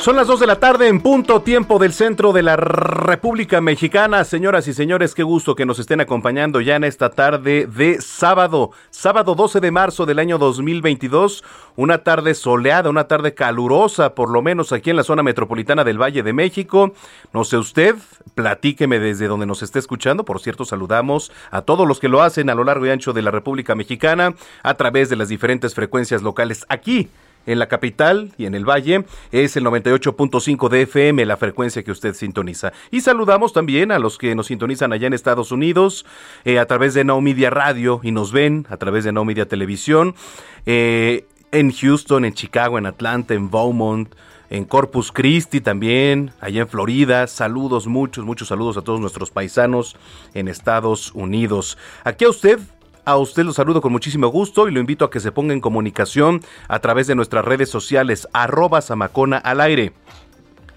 Son las 2 de la tarde en punto tiempo del centro de la República Mexicana. Señoras y señores, qué gusto que nos estén acompañando ya en esta tarde de sábado, sábado 12 de marzo del año 2022. Una tarde soleada, una tarde calurosa, por lo menos aquí en la zona metropolitana del Valle de México. No sé usted, platíqueme desde donde nos esté escuchando. Por cierto, saludamos a todos los que lo hacen a lo largo y ancho de la República Mexicana a través de las diferentes frecuencias locales aquí en la capital y en el valle es el 98.5 de FM, la frecuencia que usted sintoniza. Y saludamos también a los que nos sintonizan allá en Estados Unidos eh, a través de No Media Radio y nos ven a través de No Media Televisión, eh, en Houston, en Chicago, en Atlanta, en Beaumont, en Corpus Christi también, allá en Florida. Saludos, muchos, muchos saludos a todos nuestros paisanos en Estados Unidos. Aquí a usted a usted lo saludo con muchísimo gusto y lo invito a que se ponga en comunicación a través de nuestras redes sociales, arroba Samacona al aire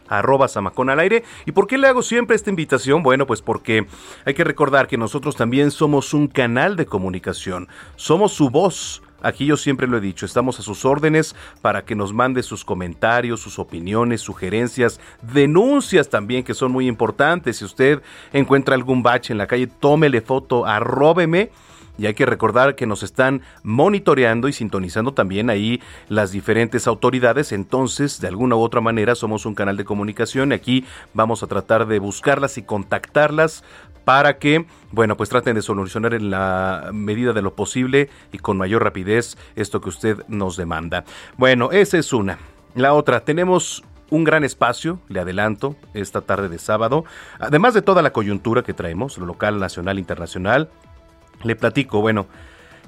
arroba Samacona al aire. ¿Y por qué le hago siempre esta invitación? Bueno, pues porque hay que recordar que nosotros también somos un canal de comunicación, somos su voz. Aquí yo siempre lo he dicho, estamos a sus órdenes para que nos mande sus comentarios, sus opiniones, sugerencias, denuncias también que son muy importantes. Si usted encuentra algún bache en la calle, tómele foto, arróbeme y hay que recordar que nos están monitoreando y sintonizando también ahí las diferentes autoridades. Entonces, de alguna u otra manera, somos un canal de comunicación y aquí vamos a tratar de buscarlas y contactarlas para que, bueno, pues traten de solucionar en la medida de lo posible y con mayor rapidez esto que usted nos demanda. Bueno, esa es una. La otra, tenemos un gran espacio, le adelanto, esta tarde de sábado, además de toda la coyuntura que traemos, lo local, nacional, internacional, le platico, bueno,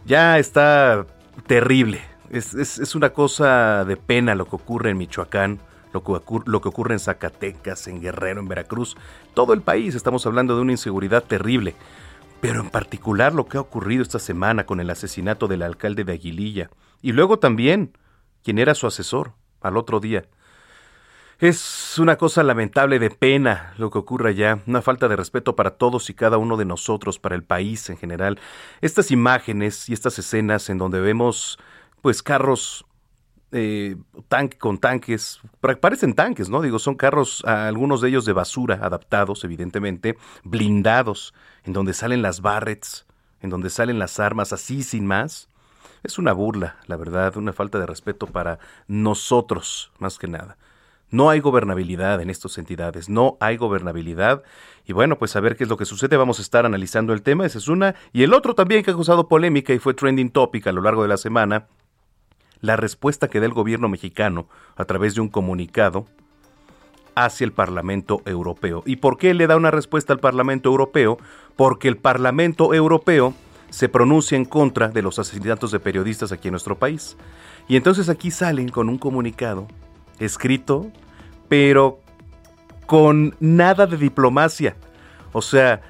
ya está terrible. Es, una cosa de pena lo que ocurre en Michoacán, lo que, lo que ocurre en Zacatecas, en Guerrero, en Veracruz. Todo el país estamos hablando de una inseguridad terrible. Pero en particular lo que ha ocurrido esta semana con el asesinato del alcalde de Aguililla. Y luego también, quien era su asesor, al otro día. Es una cosa lamentable de pena lo que ocurre allá, una falta de respeto para todos y cada uno de nosotros, para el país en general. Estas imágenes y estas escenas en donde vemos pues carros eh, con tanques, parecen tanques, ¿no? Digo, son carros, algunos de ellos de basura, adaptados, evidentemente, blindados, en donde salen las barrets, en donde salen las armas, así sin más. Es una burla, la verdad, una falta de respeto para nosotros, más que nada. No hay gobernabilidad en estas entidades, no hay gobernabilidad. Y bueno, pues a ver qué es lo que sucede, vamos a estar analizando el tema, esa es una. Y el otro también que ha causado polémica y fue trending topic a lo largo de la semana, la respuesta que da el gobierno mexicano a través de un comunicado hacia el Parlamento Europeo. ¿Y por qué le da una respuesta al Parlamento Europeo? Porque el Parlamento Europeo se pronuncia en contra de los asesinatos de periodistas aquí en nuestro país. Y entonces aquí salen con un comunicado escrito, pero con nada de diplomacia. O sea,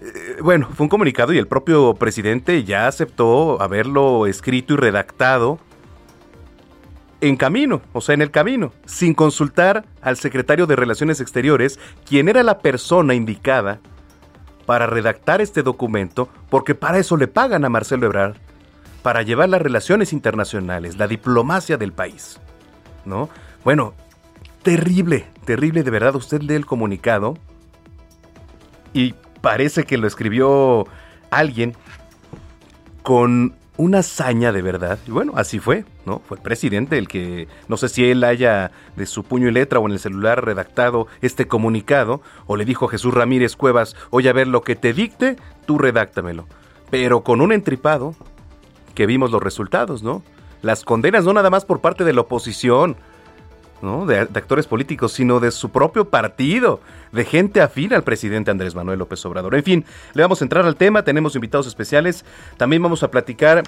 eh, bueno, fue un comunicado y el propio presidente ya aceptó haberlo escrito y redactado en camino, o sea, en el camino, sin consultar al secretario de Relaciones Exteriores, quien era la persona indicada para redactar este documento, porque para eso le pagan a Marcelo Ebrard, para llevar las relaciones internacionales, la diplomacia del país, ¿no? Bueno, terrible, terrible de verdad. Usted lee el comunicado y parece que lo escribió alguien con una hazaña de verdad. Y bueno, así fue, ¿no? Fue el presidente el que, no sé si él haya de su puño y letra o en el celular redactado este comunicado, o le dijo a Jesús Ramírez Cuevas, oye, a ver, lo que te dicte, tú redáctamelo. pero con un entripado que vimos los resultados, ¿no? Las condenas no nada más por parte de la oposición, ¿no? De, actores políticos, sino de su propio partido, de gente afín al presidente Andrés Manuel López Obrador. En fin, le vamos a entrar al tema, tenemos invitados especiales, también vamos a platicar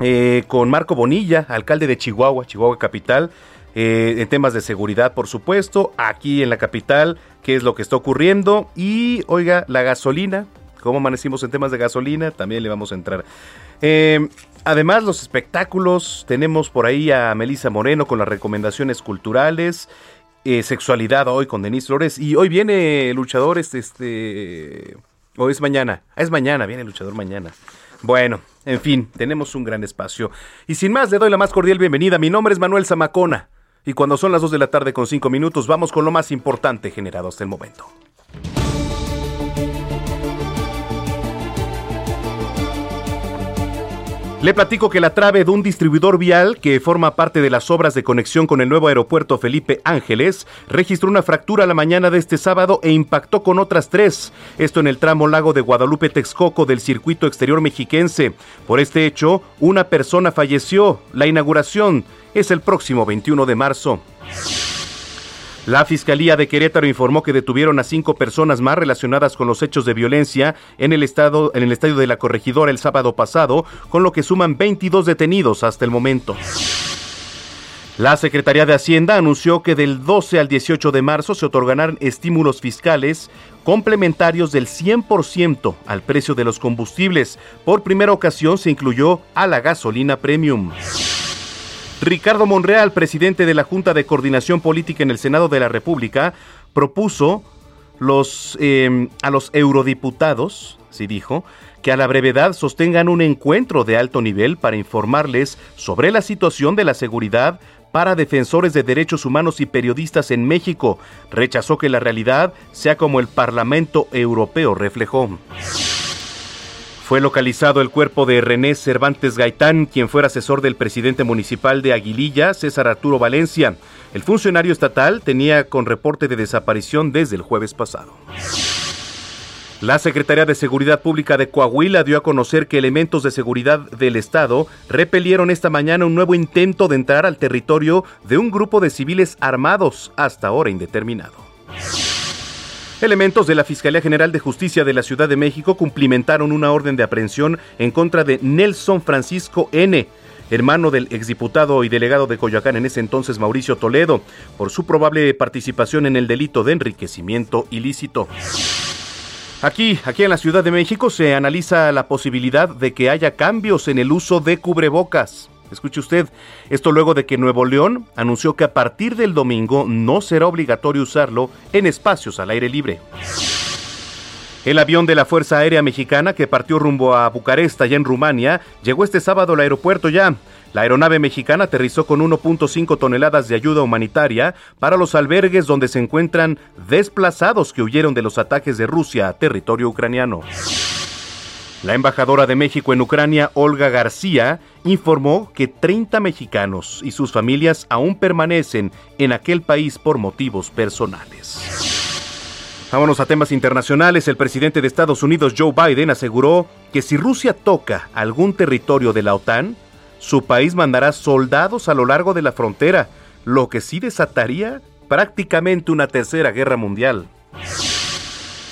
eh, con Marco Bonilla, alcalde de Chihuahua, Chihuahua Capital, eh, en temas de seguridad, por supuesto, aquí en la capital, qué es lo que está ocurriendo y, oiga, la gasolina, cómo amanecimos en temas de gasolina, también le vamos a entrar. Eh, además, los espectáculos, tenemos por ahí a Melisa Moreno con las recomendaciones culturales. Eh, sexualidad hoy con Denis Flores y hoy viene luchador este, este o es mañana, ah, es mañana, viene el luchador mañana. Bueno, en fin, tenemos un gran espacio. Y sin más, le doy la más cordial bienvenida. Mi nombre es Manuel Zamacona. Y cuando son las 2 de la tarde con 5 minutos, vamos con lo más importante generado hasta el momento. Le platico que la trave de un distribuidor vial que forma parte de las obras de conexión con el nuevo aeropuerto Felipe Ángeles registró una fractura la mañana de este sábado e impactó con otras tres. Esto en el tramo lago de Guadalupe Texcoco del circuito exterior mexiquense. Por este hecho, una persona falleció. La inauguración es el próximo 21 de marzo. La Fiscalía de Querétaro informó que detuvieron a cinco personas más relacionadas con los hechos de violencia en el, estado, en el estadio de la Corregidora el sábado pasado, con lo que suman 22 detenidos hasta el momento. La Secretaría de Hacienda anunció que del 12 al 18 de marzo se otorgarán estímulos fiscales complementarios del 100% al precio de los combustibles. Por primera ocasión se incluyó a la gasolina premium. Ricardo Monreal, presidente de la Junta de Coordinación Política en el Senado de la República, propuso los, em, a los eurodiputados, sí dijo, que a la brevedad sostengan un encuentro de alto nivel para informarles sobre la situación de la seguridad para defensores de derechos humanos y periodistas en México. Rechazó que la realidad sea como el Parlamento Europeo reflejó. Fue localizado el cuerpo de René Cervantes Gaitán, quien fuera asesor del presidente municipal de Aguililla, César Arturo Valencia. El funcionario estatal tenía con reporte de desaparición desde el jueves pasado. La Secretaría de Seguridad Pública de Coahuila dio a conocer que elementos de seguridad del Estado repelieron esta mañana un nuevo intento de entrar al territorio de un grupo de civiles armados hasta ahora indeterminado. Elementos de la Fiscalía General de Justicia de la Ciudad de México cumplimentaron una orden de aprehensión en contra de Nelson Francisco N., hermano del exdiputado y delegado de Coyoacán en ese entonces Mauricio Toledo, por su probable participación en el delito de enriquecimiento ilícito. Aquí, aquí en la Ciudad de México se analiza la posibilidad de que haya cambios en el uso de cubrebocas. Escuche usted, esto luego de que Nuevo León anunció que a partir del domingo no será obligatorio usarlo en espacios al aire libre. El avión de la Fuerza Aérea Mexicana que partió rumbo a Bucarest, allá en Rumania, llegó este sábado al aeropuerto ya. La aeronave mexicana aterrizó con 1.5 toneladas de ayuda humanitaria para los albergues donde se encuentran desplazados que huyeron de los ataques de Rusia a territorio ucraniano. La embajadora de México en Ucrania, Olga García, informó que 30 mexicanos y sus familias aún permanecen en aquel país por motivos personales. Vámonos a temas internacionales. El presidente de Estados Unidos, Joe Biden, aseguró que si Rusia toca algún territorio de la OTAN, su país mandará soldados a lo largo de la frontera, lo que sí desataría prácticamente una tercera guerra mundial.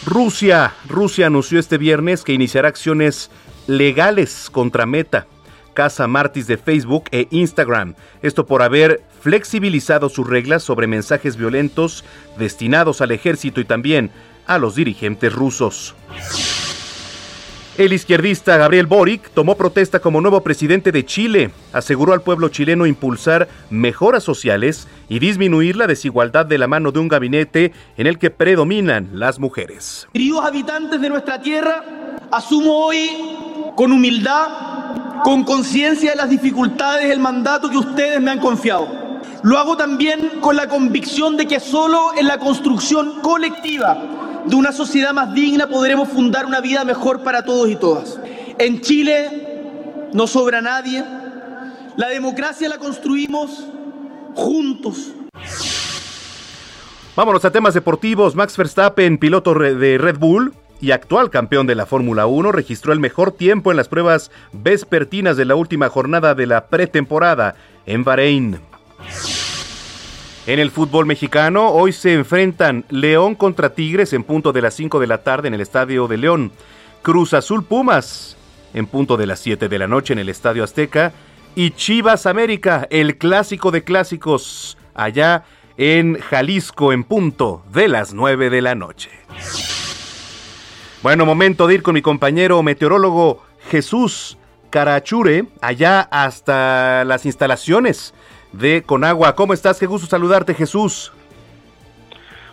Rusia, Rusia anunció este viernes que iniciará acciones legales contra Meta, Casa Martis de Facebook e Instagram. Esto por haber flexibilizado sus reglas sobre mensajes violentos destinados al ejército y también a los dirigentes rusos. El izquierdista Gabriel Boric tomó protesta como nuevo presidente de Chile. Aseguró al pueblo chileno impulsar mejoras sociales y disminuir la desigualdad de la mano de un gabinete en el que predominan las mujeres. Queridos habitantes de nuestra tierra, asumo hoy con humildad, con conciencia de las dificultades el mandato que ustedes me han confiado. Lo hago también con la convicción de que solo en la construcción colectiva de una sociedad más digna podremos fundar una vida mejor para todos y todas. En Chile no sobra nadie. La democracia la construimos juntos. Vámonos a temas deportivos. Max Verstappen, piloto de Red Bull, y actual campeón de la Fórmula 1, registró el mejor tiempo en las pruebas vespertinas de la última jornada de la pretemporada en Bahrein. En el fútbol mexicano, hoy se enfrentan León contra Tigres en punto de las 5 de la tarde en el Estadio de León, Cruz Azul Pumas en punto de las 7 de la noche en el Estadio Azteca y Chivas América, el clásico de clásicos, allá en Jalisco en punto de las 9 de la noche. Bueno, momento de ir con mi compañero meteorólogo Jesús Carachure, allá hasta las instalaciones de Conagua. ¿Cómo estás? Qué gusto saludarte, Jesús.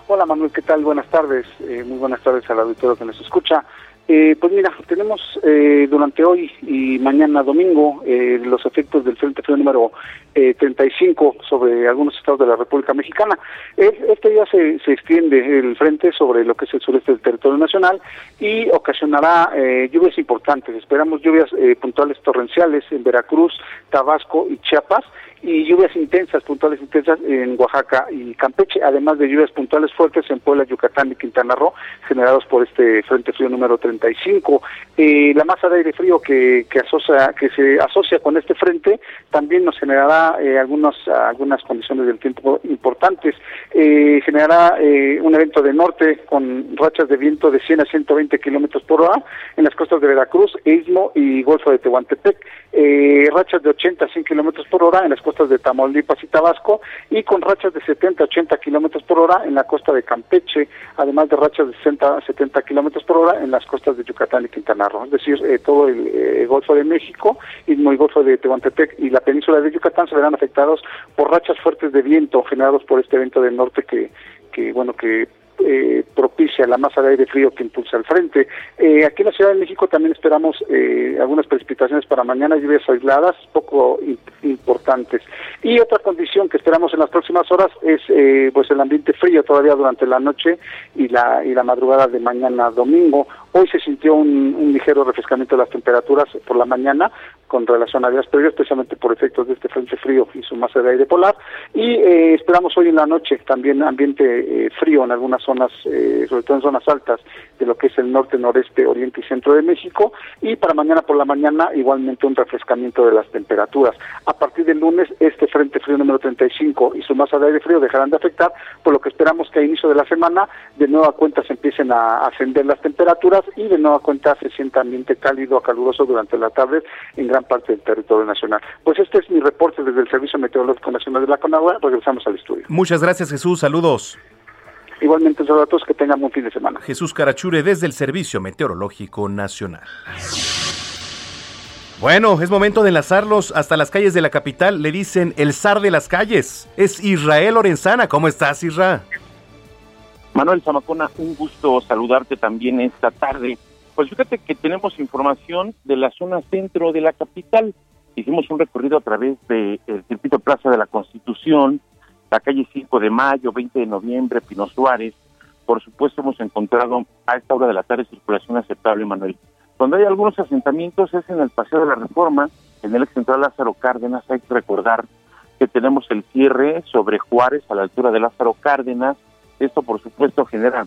Hola Manuel, ¿qué tal? Buenas tardes. Eh, muy buenas tardes al auditorio que nos escucha. Eh, pues mira, tenemos eh, durante hoy y mañana domingo eh, los efectos del Frente Frío número 35 sobre algunos estados de la República Mexicana. este día se, se extiende el frente sobre lo que es el sureste del territorio nacional y ocasionará lluvias importantes. Esperamos lluvias puntuales torrenciales en Veracruz, Tabasco y Chiapas y lluvias intensas, puntuales intensas en Oaxaca y Campeche, además de lluvias puntuales fuertes en Puebla, Yucatán y Quintana Roo, generados por este Frente Frío número 35. Eh, la masa de aire frío que, que, asocia, que se asocia con este frente también nos generará eh, algunos, algunas condiciones del tiempo importantes. Eh, generará eh, un evento de norte con rachas de viento de 100 a 120 kilómetros por hora en las costas de Veracruz, Istmo y Golfo de Tehuantepec. rachas de 80 a 100 kilómetros por hora en las costas de Tamaulipas y Tabasco y con rachas de 70 a 80 kilómetros por hora en la costa de Campeche, además de rachas de 60 a 70 kilómetros por hora en las costas de Yucatán y Quintana Roo. Es decir, eh, todo el eh, Golfo de México y el Golfo de Tehuantepec y la península de Yucatán se verán afectados por rachas fuertes de viento generados por este evento del norte que, que bueno, que eh, propicia la masa de aire frío que impulsa el frente. Eh, aquí en la Ciudad de México también esperamos eh, algunas precipitaciones para mañana, lluvias aisladas, poco importantes. Y otra condición que esperamos en las próximas horas es eh, pues el ambiente frío todavía durante la noche y la, y la madrugada de mañana domingo. Hoy se sintió un, un ligero refrescamiento de las temperaturas por la mañana, con relación a días previos, especialmente por efectos de este frente frío y su masa de aire polar. Y eh, esperamos hoy en la noche también ambiente eh, frío en algunas zonas, eh, sobre todo en zonas altas de lo que es el norte, noreste, oriente y centro de México. Y para mañana por la mañana igualmente un refrescamiento de las temperaturas. A partir del lunes, este frente frío número 35 y su masa de aire frío dejarán de afectar, por lo que esperamos que a inicio de la semana de nueva cuenta se empiecen a ascender las temperaturas y de nueva cuenta se sienta ambiente cálido caluroso durante la tarde en gran parte del territorio nacional. Pues este es mi reporte desde el Servicio Meteorológico Nacional de la Conagua. Regresamos al estudio. Muchas gracias, Jesús. Saludos. Igualmente, saludos a todos. Que tengan un fin de semana. Jesús Carachure desde el Servicio Meteorológico Nacional. Bueno, es momento de enlazarlos hasta las calles de la capital. Le dicen el zar de las calles. Es Israel Lorenzana. ¿Cómo estás, Israel? Manuel Zamacona, un gusto saludarte también esta tarde. Pues fíjate que tenemos información de la zona centro de la capital. Hicimos un recorrido a través del circuito Plaza de la Constitución, la calle 5 de Mayo, 20 de noviembre, Pino Suárez. Por supuesto, hemos encontrado a esta hora de la tarde circulación aceptable, Manuel. Donde hay algunos asentamientos es en el Paseo de la Reforma, en el ex central Lázaro Cárdenas. Hay que recordar que tenemos el cierre sobre Juárez a la altura de Lázaro Cárdenas. Esto, por supuesto, genera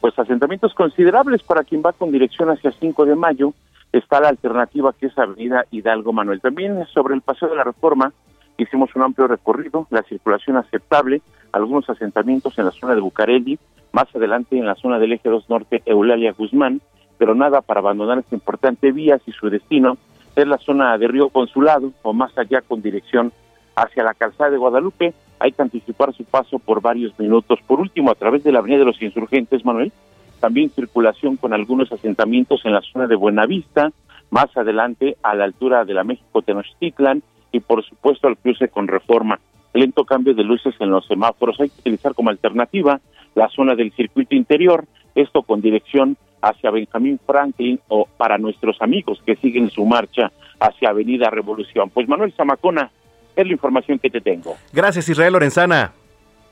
pues asentamientos considerables para quien va con dirección hacia 5 de mayo. Está la alternativa que es Avenida Hidalgo Manuel. También sobre el Paseo de la Reforma hicimos un amplio recorrido, la circulación aceptable, algunos asentamientos en la zona de Bucareli, más adelante en la zona del Eje 2 Norte Eulalia Guzmán, pero nada para abandonar esta importante vía si su destino es la zona de Río Consulado o más allá con dirección hacia la calzada de Guadalupe, hay que anticipar su paso por varios minutos. Por último, a través de la Avenida de los Insurgentes, Manuel, también circulación con algunos asentamientos en la zona de Buenavista, más adelante a la altura de la México Tenochtitlan y por supuesto al cruce con Reforma. Lento cambio de luces en los semáforos. Hay que utilizar como alternativa la zona del circuito interior, esto con dirección hacia Benjamín Franklin o para nuestros amigos que siguen su marcha hacia Avenida Revolución. Pues Manuel Zamacona, es la información que te tengo. Gracias, Israel Lorenzana.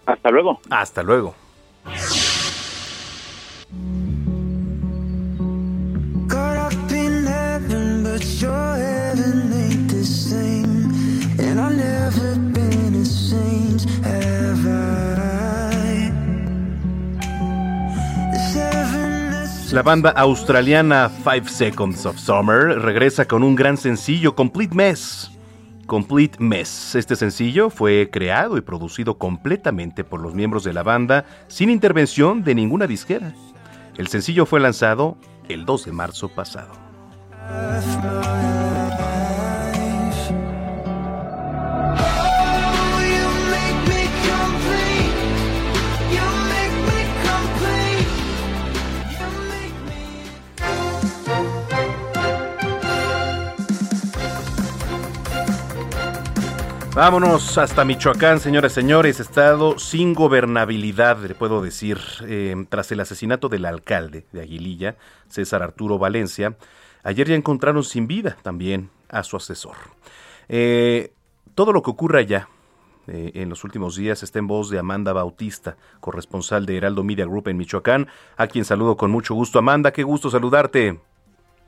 Hasta luego. Hasta luego. La banda australiana Five Seconds of Summer regresa con un gran sencillo, Complete Mess. Complete Mess. Este sencillo fue creado y producido completamente por los miembros de la banda sin intervención de ninguna disquera. El sencillo fue lanzado el 2 de marzo pasado. Vámonos hasta Michoacán, señoras y señores. Estado sin gobernabilidad, le puedo decir, eh, tras el asesinato del alcalde de Aguililla, César Arturo Valencia. Ayer ya encontraron sin vida también a su asesor. Eh, todo lo que ocurra allá eh, en los últimos días está en voz de Amanda Bautista, corresponsal de Heraldo Media Group en Michoacán, a quien saludo con mucho gusto. Amanda, qué gusto saludarte.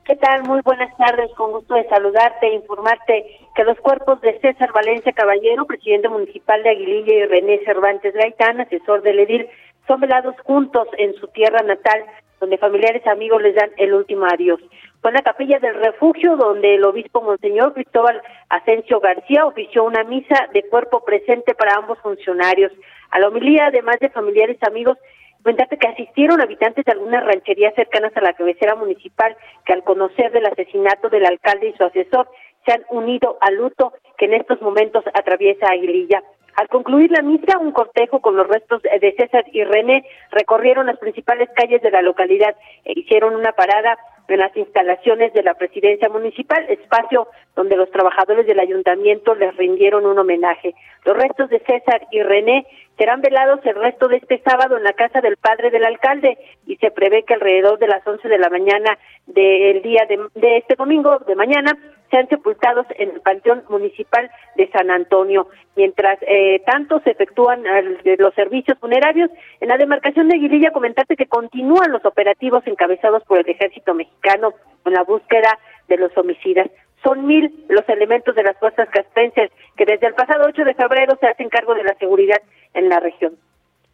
¿Qué tal? Muy buenas tardes, con gusto de saludarte e informarte que los cuerpos de César Valencia Caballero, presidente municipal de Aguililla, y René Cervantes Gaitán, asesor del Edir, son velados juntos en su tierra natal, donde familiares y amigos les dan el último adiós. Fue en la capilla del refugio donde el obispo Monseñor Cristóbal Asensio García ofició una misa de cuerpo presente para ambos funcionarios. A la homilía, además de familiares y amigos, Comentarte que asistieron habitantes de algunas rancherías cercanas a la cabecera municipal que al conocer del asesinato del alcalde y su asesor se han unido al luto que en estos momentos atraviesa Aguililla. Al concluir la misa, un cortejo con los restos de César y René recorrieron las principales calles de la localidad e hicieron una parada en las instalaciones de la presidencia municipal, espacio donde los trabajadores del ayuntamiento les rindieron un homenaje. Los restos de César y René serán velados el resto de este sábado en la casa del padre del alcalde y se prevé que alrededor de las 11 de la mañana del día de, este domingo de mañana sean sepultados en el Panteón Municipal de San Antonio. Mientras eh, tanto se efectúan eh, los servicios funerarios, en la demarcación de Aguililla comentarte que continúan los operativos encabezados por el Ejército Mexicano en la búsqueda de los homicidas. Son mil los elementos de las fuerzas castrenses que desde el pasado 8 de febrero se hacen cargo de la seguridad en la región.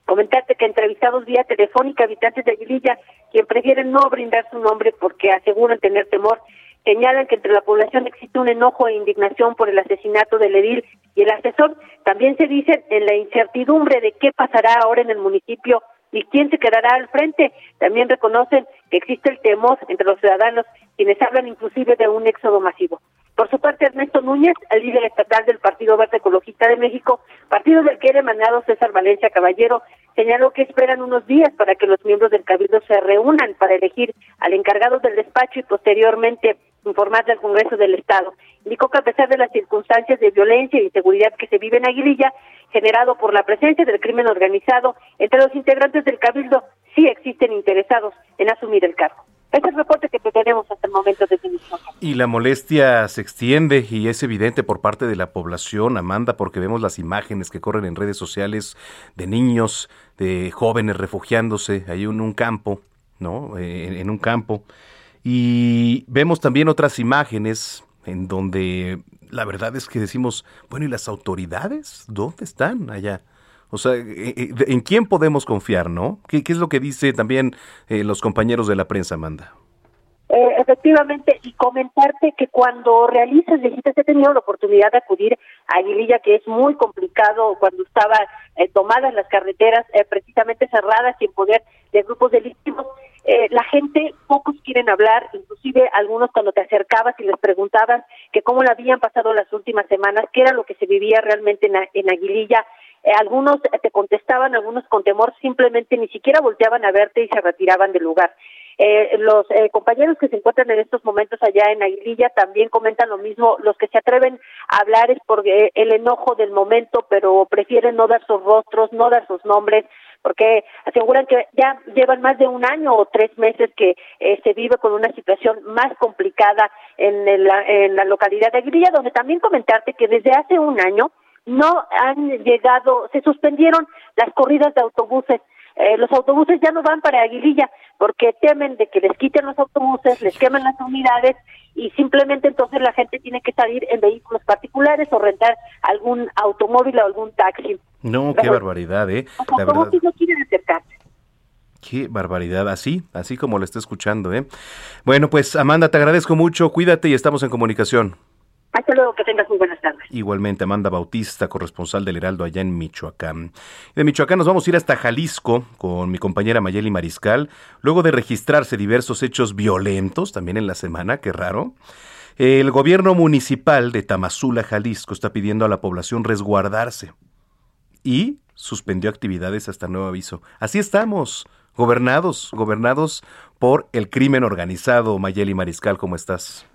Comentarte que entrevistados vía telefónica habitantes de Aguililla, quien prefieren no brindar su nombre porque aseguran tener temor, señalan que entre la población existe un enojo e indignación por el asesinato del edil y el asesor. También se dice en la incertidumbre de qué pasará ahora en el municipio y quién se quedará al frente. También reconocen que existe el temor entre los ciudadanos, quienes hablan inclusive de un éxodo masivo. Por su parte, Ernesto Núñez, el líder estatal del Partido Verde Ecologista de México, partido del que era emanado César Valencia Caballero, señaló que esperan unos días para que los miembros del Cabildo se reúnan para elegir al encargado del despacho y posteriormente informarle al Congreso del Estado. Indicó que a pesar de las circunstancias de violencia e inseguridad que se vive en Aguililla, generado por la presencia del crimen organizado, entre los integrantes del Cabildo sí existen interesados en asumir el cargo. Es el reporte que tenemos hasta el momento de Y la molestia se extiende y es evidente por parte de la población, Amanda, porque vemos las imágenes que corren en redes sociales de niños, de jóvenes refugiándose ahí en un campo, ¿no? Eh, en un campo. Y vemos también otras imágenes en donde la verdad es que decimos, bueno, ¿y las autoridades? ¿Dónde están allá? O sea, eh, eh, ¿en quién podemos confiar, no? ¿Qué, es lo que dice también eh, los compañeros de la prensa, Amanda? efectivamente, y comentarte que cuando realizas visitas, he tenido la oportunidad de acudir a Aguililla, que es muy complicado cuando estaban tomadas las carreteras precisamente cerradas sin poder de grupos delictivos. la gente, pocos quieren hablar, inclusive algunos cuando te acercabas y les preguntabas que cómo le habían pasado las últimas semanas, qué era lo que se vivía realmente en, en Aguililla, eh, algunos te contestaban, algunos con temor, simplemente ni siquiera volteaban a verte y se retiraban del lugar. Eh, los eh, compañeros que se encuentran en estos momentos allá en Aguililla también comentan lo mismo. Los que se atreven a hablar es porque el enojo del momento, pero prefieren no dar sus rostros, no dar sus nombres, porque aseguran que ya llevan más de un año o tres meses que se vive con una situación más complicada en, en la localidad de Aguililla, donde también comentarte que desde hace un año no han llegado, se suspendieron las corridas de autobuses. Eh, los autobuses ya no van para Aguililla porque temen de que les quiten los autobuses, les quemen las unidades y simplemente entonces la gente tiene que salir en vehículos particulares o rentar algún automóvil o algún taxi. No, qué barbaridad, ¿eh? Los autobuses no quieren acercarse. Qué barbaridad, así, así como lo está escuchando, ¿eh? Bueno, pues Amanda, te agradezco mucho, cuídate y estamos en comunicación. Hasta luego, que tengas muy buenas tardes. Igualmente, Amanda Bautista, corresponsal del Heraldo allá en Michoacán. De Michoacán nos vamos a ir hasta Jalisco con mi compañera Mayeli Mariscal, luego de registrarse diversos hechos violentos también en la semana, qué raro. El gobierno municipal de Tamazula, Jalisco, está pidiendo a la población resguardarse y suspendió actividades hasta nuevo aviso. Así estamos, gobernados, gobernados por el crimen organizado. Mayeli Mariscal, ¿cómo estás?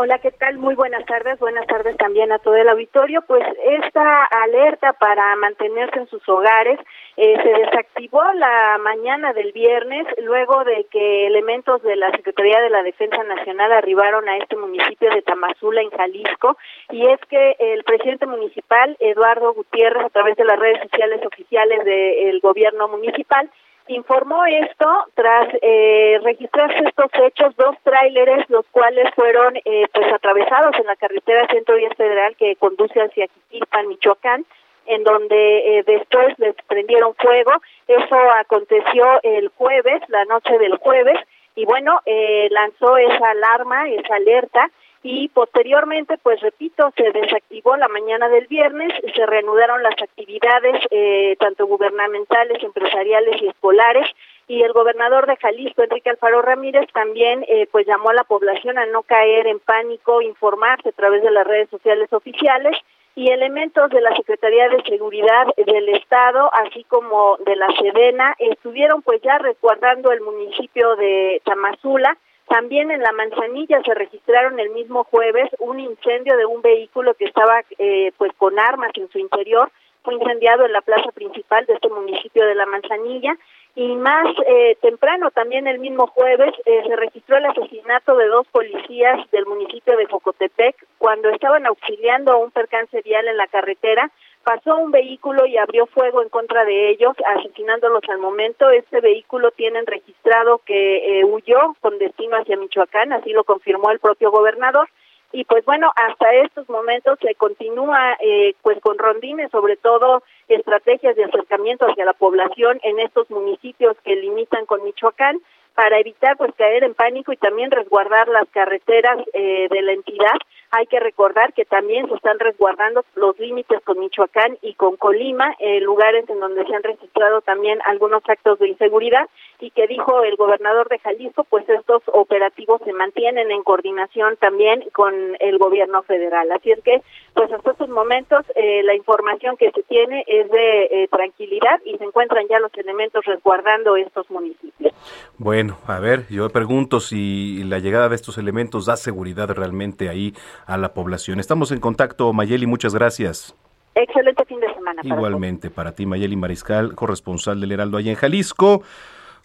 Hola, ¿qué tal? Muy buenas tardes. Buenas tardes también a todo el auditorio. Pues esta alerta para mantenerse en sus hogares eh, se desactivó la mañana del viernes luego de que elementos de la Secretaría de la Defensa Nacional arribaron a este municipio de Tamazula, en Jalisco, y es que el presidente municipal, Eduardo Gutiérrez, a través de las redes sociales oficiales del gobierno municipal, informó esto tras eh, registrarse estos hechos, dos tráileres, los cuales fueron eh, pues atravesados en la carretera 110 Federal que conduce hacia Quitilpan, Michoacán, en donde eh, después les prendieron fuego. Eso aconteció el jueves, la noche del jueves, y bueno, eh, lanzó esa alarma, esa alerta, y posteriormente, pues repito, se desactivó la mañana del viernes, se reanudaron las actividades eh, tanto gubernamentales, empresariales y escolares y el gobernador de Jalisco, Enrique Alfaro Ramírez, también eh, pues llamó a la población a no caer en pánico, informarse a través de las redes sociales oficiales y elementos de la Secretaría de Seguridad del Estado, así como de la Sedena, estuvieron pues ya resguardando el municipio de Tamazula, también en la Manzanilla se registraron el mismo jueves un incendio de un vehículo que estaba eh, pues con armas en su interior. Fue incendiado en la plaza principal de este municipio de la Manzanilla. Y más eh, temprano, también el mismo jueves, eh, se registró el asesinato de dos policías del municipio de Jocotepec cuando estaban auxiliando a un percance vial en la carretera pasó un vehículo y abrió fuego en contra de ellos, asesinándolos al momento. Este vehículo tienen registrado que eh, huyó con destino hacia Michoacán, así lo confirmó el propio gobernador. Y pues bueno, hasta estos momentos se continúa eh, pues con rondines, sobre todo estrategias de acercamiento hacia la población en estos municipios que limitan con Michoacán para evitar pues caer en pánico y también resguardar las carreteras eh, de la entidad hay que recordar que también se están resguardando los límites con Michoacán y con Colima, eh, lugares en donde se han registrado también algunos actos de inseguridad y que dijo el gobernador de Jalisco, pues estos operativos se mantienen en coordinación también con el gobierno federal. Así es que, pues hasta estos momentos eh, la información que se tiene es de eh, tranquilidad y se encuentran ya los elementos resguardando estos municipios. Bueno, a ver, yo pregunto si la llegada de estos elementos da seguridad realmente ahí a la población. Estamos en contacto, Mayeli, muchas gracias. Excelente fin de semana. Igualmente, para, ti, Mayeli Mariscal, corresponsal del Heraldo allá en Jalisco.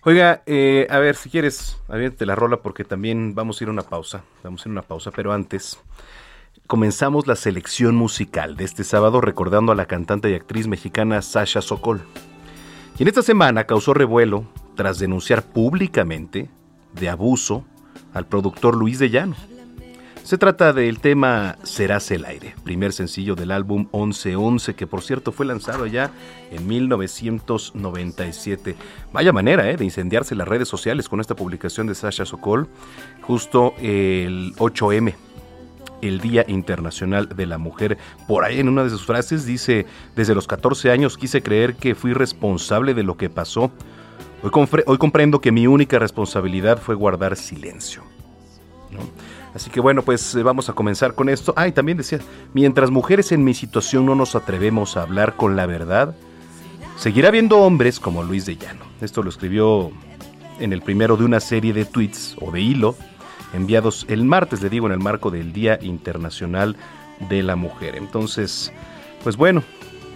Oiga, eh, a ver, si quieres, te la rola porque también vamos a ir a una pausa. Vamos a ir a una pausa, pero antes comenzamos la selección musical de este sábado recordando a la cantante y actriz mexicana Sasha Sokol. Y en esta semana causó revuelo tras denunciar públicamente de abuso al productor Luis de Llano. Se trata del tema Serás el aire, primer sencillo del álbum 1111, que por cierto fue lanzado ya en 1997. Vaya manera ¿eh? de incendiarse las redes sociales con esta publicación de Sasha Sokol, justo el 8M, el Día Internacional de la Mujer. Por ahí en una de sus frases dice, desde los 14 años quise creer que fui responsable de lo que pasó. Hoy, hoy comprendo que mi única responsabilidad fue guardar silencio. ¿no? Así que bueno, pues eh, vamos a comenzar con esto. Ah, y también decía, mientras mujeres en mi situación no nos atrevemos a hablar con la verdad, seguirá habiendo hombres como Luis de Llano. Esto lo escribió en el primero de una serie de tweets o de hilo enviados el martes, le digo, en el marco del Día Internacional de la Mujer. Entonces, pues bueno,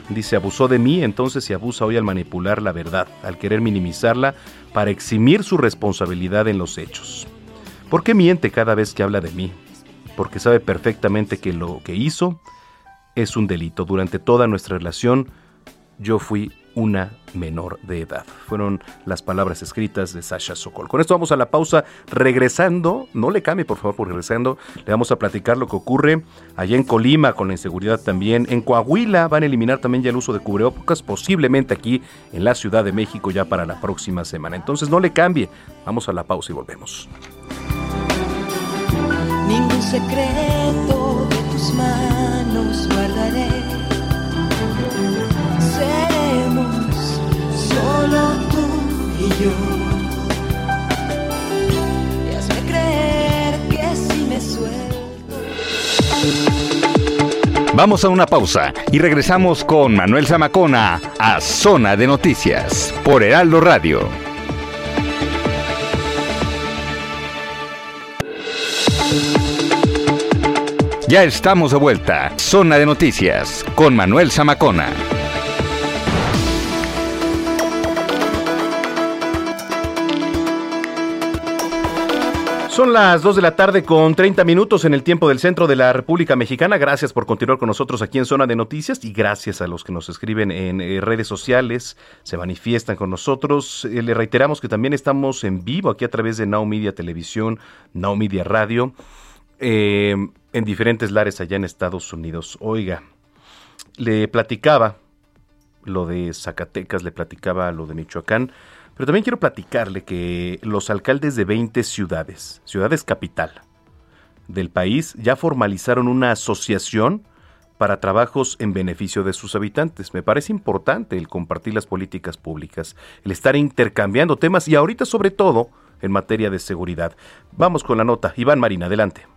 dice, abusó de mí, entonces se abusa hoy al manipular la verdad, al querer minimizarla para eximir su responsabilidad en los hechos. ¿Por qué miente cada vez que habla de mí? Porque sabe perfectamente que lo que hizo es un delito. Durante toda nuestra relación yo fui una menor de edad. Fueron las palabras escritas de Sasha Sokol. Con esto vamos a la pausa. Regresando, no le cambie por favor, por regresando, le vamos a platicar lo que ocurre allá en Colima con la inseguridad también. En Coahuila van a eliminar también ya el uso de cubrebocas, posiblemente aquí en la Ciudad de México ya para la próxima semana. Entonces no le cambie. Vamos a la pausa y volvemos. Secreto de tus manos guardaré. Seremos solo tú y yo. Y hazme creer que si me suelto. Vamos a una pausa y regresamos con Manuel Zamacona a Zona de Noticias por Heraldo Radio. Ya estamos de vuelta. Zona de Noticias con Manuel Zamacona. Son las 2 de la tarde con 30 minutos en el tiempo del centro de la República Mexicana. Gracias por continuar con nosotros aquí en Zona de Noticias y gracias a los que nos escriben en eh, redes sociales, se manifiestan con nosotros. Eh, le reiteramos que también estamos en vivo aquí a través de Now Media Televisión, Now Media Radio, eh, en diferentes lares allá en Estados Unidos. Oiga, le platicaba lo de Zacatecas, le platicaba lo de Michoacán. Pero también quiero platicarle que los alcaldes de 20 ciudades, ciudades capital del país, ya formalizaron una asociación para trabajos en beneficio de sus habitantes. Me parece importante el compartir las políticas públicas, el estar intercambiando temas y ahorita sobre todo en materia de seguridad. Vamos con la nota. Iván Marina, adelante.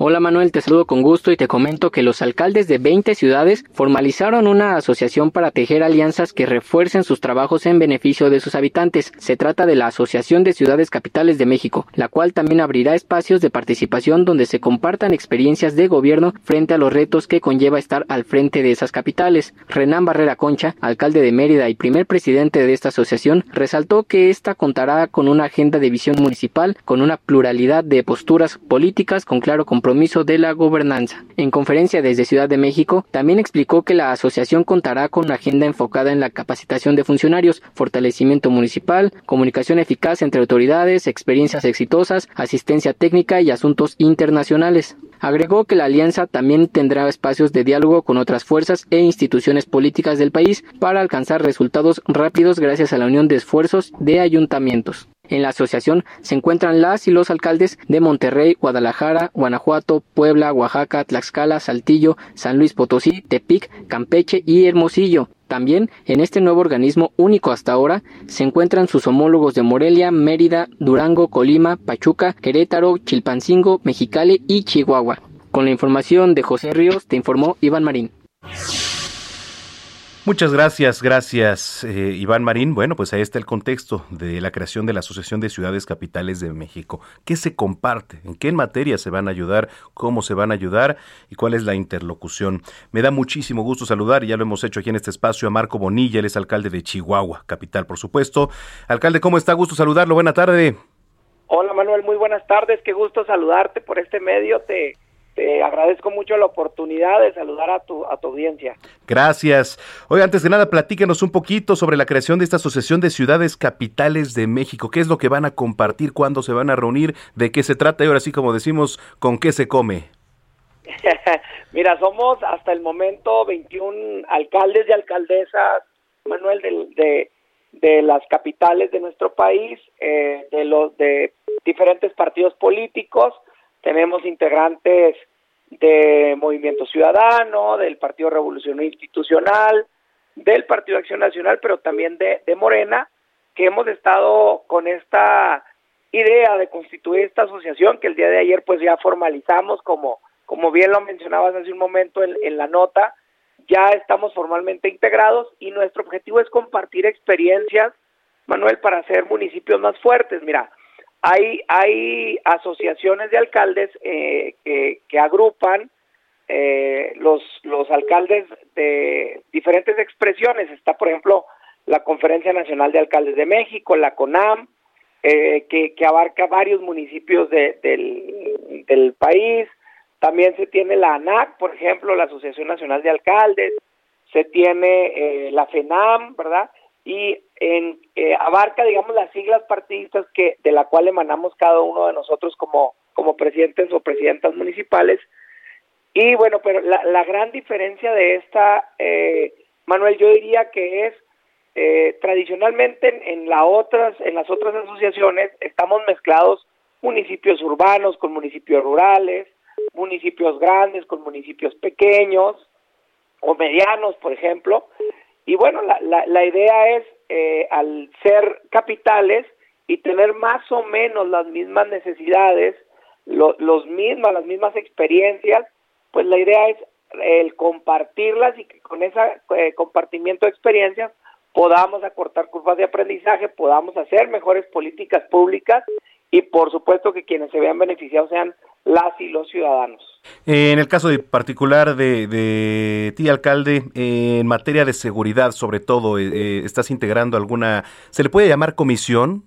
Hola Manuel, te saludo con gusto y te comento que los alcaldes de 20 ciudades formalizaron una asociación para tejer alianzas que refuercen sus trabajos en beneficio de sus habitantes. Se trata de la Asociación de Ciudades Capitales de México, la cual también abrirá espacios de participación donde se compartan experiencias de gobierno frente a los retos que conlleva estar al frente de esas capitales. Renán Barrera Concha, alcalde de Mérida y primer presidente de esta asociación, resaltó que esta contará con una agenda de visión municipal, con una pluralidad de posturas políticas, con claro compromiso de la gobernanza. En conferencia desde Ciudad de México, también explicó que la asociación contará con una agenda enfocada en la capacitación de funcionarios, fortalecimiento municipal, comunicación eficaz entre autoridades, experiencias exitosas, asistencia técnica y asuntos internacionales. Agregó que la alianza también tendrá espacios de diálogo con otras fuerzas e instituciones políticas del país para alcanzar resultados rápidos gracias a la unión de esfuerzos de ayuntamientos. En la asociación se encuentran las y los alcaldes de Monterrey, Guadalajara, Guanajuato, Puebla, Oaxaca, Tlaxcala, Saltillo, San Luis Potosí, Tepic, Campeche y Hermosillo. También en este nuevo organismo único hasta ahora se encuentran sus homólogos de Morelia, Mérida, Durango, Colima, Pachuca, Querétaro, Chilpancingo, Mexicali y Chihuahua. Con la información de José Ríos te informó Iván Marín. Muchas gracias, gracias eh, Iván Marín. Bueno, pues ahí está el contexto de la creación de la Asociación de Ciudades Capitales de México. ¿Qué se comparte? ¿En qué materia se van a ayudar? ¿Cómo se van a ayudar? ¿Y cuál es la interlocución? Me da muchísimo gusto saludar, ya lo hemos hecho aquí en este espacio, a Marco Bonilla, él es alcalde de Chihuahua, capital, por supuesto. Alcalde, ¿cómo está? Gusto saludarlo. Buena tarde. Hola Manuel, muy buenas tardes. Qué gusto saludarte por este medio. Te te agradezco mucho la oportunidad de saludar a tu, a tu audiencia. Gracias. Oye, antes de nada, platíquenos un poquito sobre la creación de esta Asociación de Ciudades Capitales de México. ¿Qué es lo que van a compartir? ¿Cuándo se van a reunir? ¿De qué se trata? Y ahora sí, como decimos, ¿con qué se come? Mira, somos hasta el momento 21 alcaldes y alcaldesas, Manuel, de, de, las capitales de nuestro país, eh, de los de diferentes partidos políticos tenemos integrantes de Movimiento Ciudadano, del Partido Revolución Institucional, del Partido Acción Nacional, pero también de, de Morena, que hemos estado con esta idea de constituir esta asociación que el día de ayer pues ya formalizamos como, como bien lo mencionabas hace un momento en, en la nota, ya estamos formalmente integrados y nuestro objetivo es compartir experiencias, Manuel, para hacer municipios más fuertes. Mira, hay, hay asociaciones de alcaldes eh, que, agrupan eh, los, los alcaldes de diferentes expresiones. Está, por ejemplo, la Conferencia Nacional de Alcaldes de México, la CONAM, eh, que, abarca varios municipios de, del, del país. También se tiene la ANAC, por ejemplo, la Asociación Nacional de Alcaldes. se tiene la FENAM, ¿verdad? Y en, abarca, digamos, las siglas partidistas que de la cual emanamos cada uno de nosotros como, como presidentes o presidentas municipales. Y bueno, pero la, la gran diferencia de esta, Manuel, yo diría que es eh, tradicionalmente en, la otras, en las otras asociaciones estamos mezclados municipios urbanos con municipios rurales, municipios grandes con municipios pequeños o medianos, por ejemplo. Y bueno, la, la, la idea es, eh, al ser capitales y tener más o menos las mismas necesidades, los mismas, las mismas experiencias, pues la idea es el compartirlas y que con ese eh, compartimiento de experiencias podamos acortar curvas de aprendizaje, podamos hacer mejores políticas públicas y por supuesto que quienes se vean beneficiados sean las y los ciudadanos. Eh, en el caso de particular de, de ti, alcalde, en materia de seguridad, sobre todo, eh, eh, ¿estás integrando alguna, se le puede llamar comisión?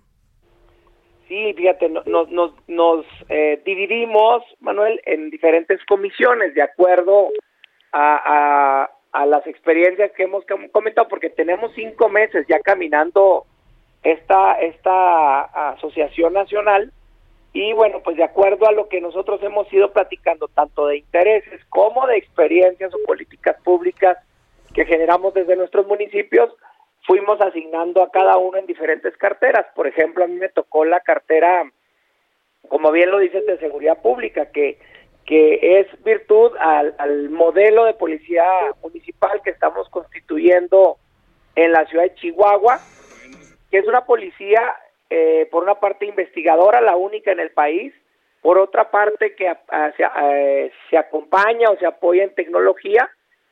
Sí, fíjate, nos, nos, nos dividimos, Manuel, en diferentes comisiones de acuerdo a, a las experiencias que hemos comentado, porque tenemos cinco meses ya caminando esta, esta asociación nacional y bueno, pues de acuerdo a lo que nosotros hemos ido platicando, tanto de intereses como de experiencias o políticas públicas que generamos desde nuestros municipios, fuimos asignando a cada uno en diferentes carteras. Por ejemplo, a mí me tocó la cartera, como bien lo dices, de seguridad pública, que que es virtud al, al modelo de policía municipal que estamos constituyendo en la ciudad de Chihuahua, que es una policía, eh, por una parte investigadora, la única en el país, por otra parte que se, eh, se, acompaña o se apoya en tecnología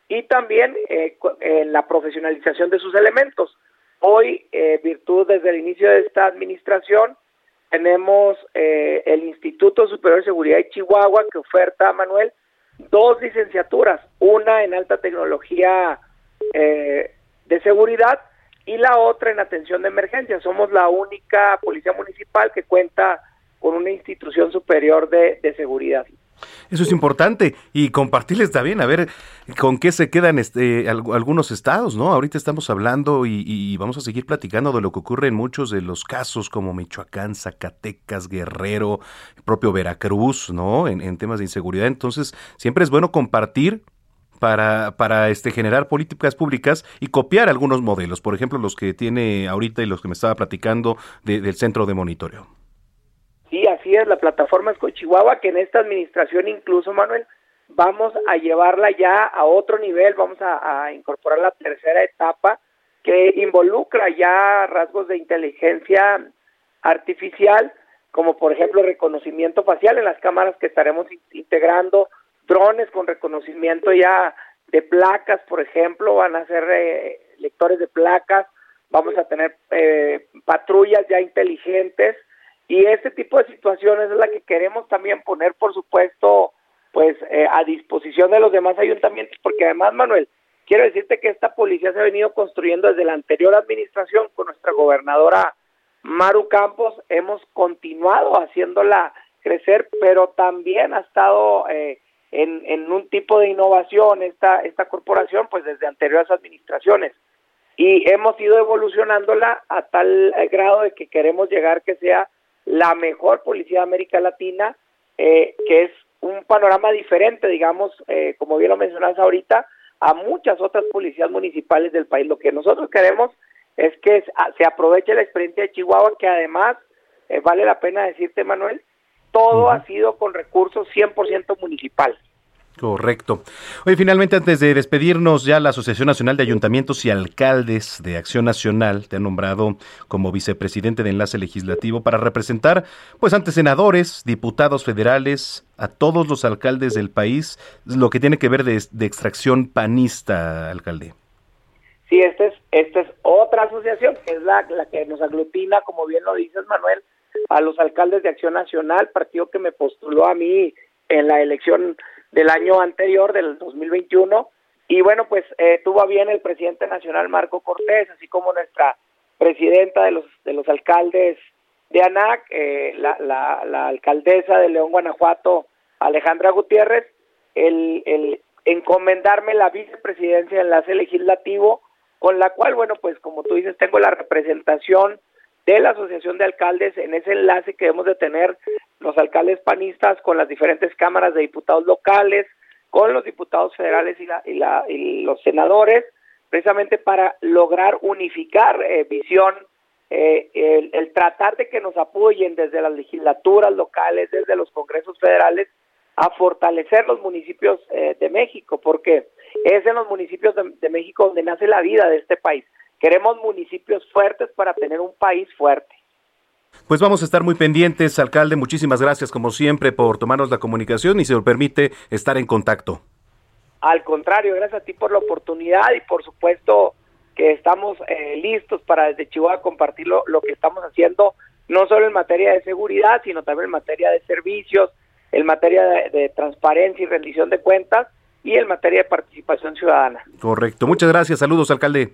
y también eh, en la profesionalización de sus elementos. Hoy, virtud desde el inicio de esta administración, tenemos eh, el Instituto Superior de Seguridad de Chihuahua que oferta, Manuel, dos licenciaturas, una en alta tecnología eh, de seguridad y la otra en atención de emergencia. Somos la única policía municipal que cuenta con una institución superior de, de seguridad. Eso es importante y compartirles también, a ver con qué se quedan este, algunos estados, ¿no? Ahorita estamos hablando y, vamos a seguir platicando de lo que ocurre en muchos de los casos como Michoacán, Zacatecas, Guerrero, propio Veracruz, ¿no? En, en temas de inseguridad. Entonces, siempre es bueno compartir para, para este, generar políticas públicas y copiar algunos modelos, por ejemplo, los que tiene ahorita y los que me estaba platicando del centro de monitoreo. Sí, así es, la plataforma Chihuahua, que en esta administración incluso, Manuel, vamos a llevarla ya a otro nivel, vamos a, incorporar la tercera etapa que involucra ya rasgos de inteligencia artificial, como por ejemplo reconocimiento facial en las cámaras que estaremos integrando, drones con reconocimiento ya de placas, por ejemplo, van a ser eh, lectores de placas, vamos a tener eh, patrullas ya inteligentes, y este tipo de situaciones es la que queremos también poner, por supuesto, pues eh, a disposición de los demás ayuntamientos, porque además, Manuel, quiero decirte que esta policía se ha venido construyendo desde la anterior administración con nuestra gobernadora Maru Campos, hemos continuado haciéndola crecer, pero también ha estado eh, en, en un tipo de innovación esta, esta corporación, pues desde anteriores administraciones. Y hemos ido evolucionándola a tal grado de que queremos llegar que sea la mejor policía de América Latina, eh, que es un panorama diferente, digamos, eh, como bien lo mencionas ahorita, a muchas otras policías municipales del país. Lo que nosotros queremos es que se aproveche la experiencia de Chihuahua, que además, eh, vale la pena decirte, Manuel, todo ha sido con recursos 100% municipales. Correcto. Oye, finalmente, antes de despedirnos, ya la Asociación Nacional de Ayuntamientos y Alcaldes de Acción Nacional te ha nombrado como vicepresidente de Enlace Legislativo para representar, pues, ante senadores, diputados federales, a todos los alcaldes del país, lo que tiene que ver de, extracción panista, alcalde. Sí, esta es, esta es otra asociación, que es la, la que nos aglutina, como bien lo dices, Manuel, a los alcaldes de Acción Nacional, partido que me postuló a mí en la elección del año anterior, del 2021. Y bueno, pues eh, tuvo bien el presidente nacional Marco Cortés, así como nuestra presidenta de los, de los alcaldes de ANAC, eh, la, la, alcaldesa de León, Guanajuato, Alejandra Gutiérrez, el, el, en encomendarme la vicepresidencia de enlace legislativo, con la cual, bueno, pues como tú dices, tengo la representación de la Asociación de Alcaldes en ese enlace que debemos de tener los alcaldes panistas con las diferentes cámaras de diputados locales, con los diputados federales y, la, y, la, y los senadores, precisamente para lograr unificar eh, visión, eh, el, tratar de que nos apoyen desde las legislaturas locales, desde los congresos federales, a fortalecer los municipios eh, de México, porque es en los municipios de México donde nace la vida de este país. Queremos municipios fuertes para tener un país fuerte. Pues vamos a estar muy pendientes, alcalde. Muchísimas gracias, como siempre, por tomarnos la comunicación y, si lo permite, estar en contacto. Al contrario, gracias a ti por la oportunidad y, por supuesto, que estamos eh, listos para desde Chihuahua compartir lo, lo, que estamos haciendo, no solo en materia de seguridad, sino también en materia de servicios, en materia de, de transparencia y rendición de cuentas y en materia de participación ciudadana. Correcto. Muchas gracias. Saludos, alcalde.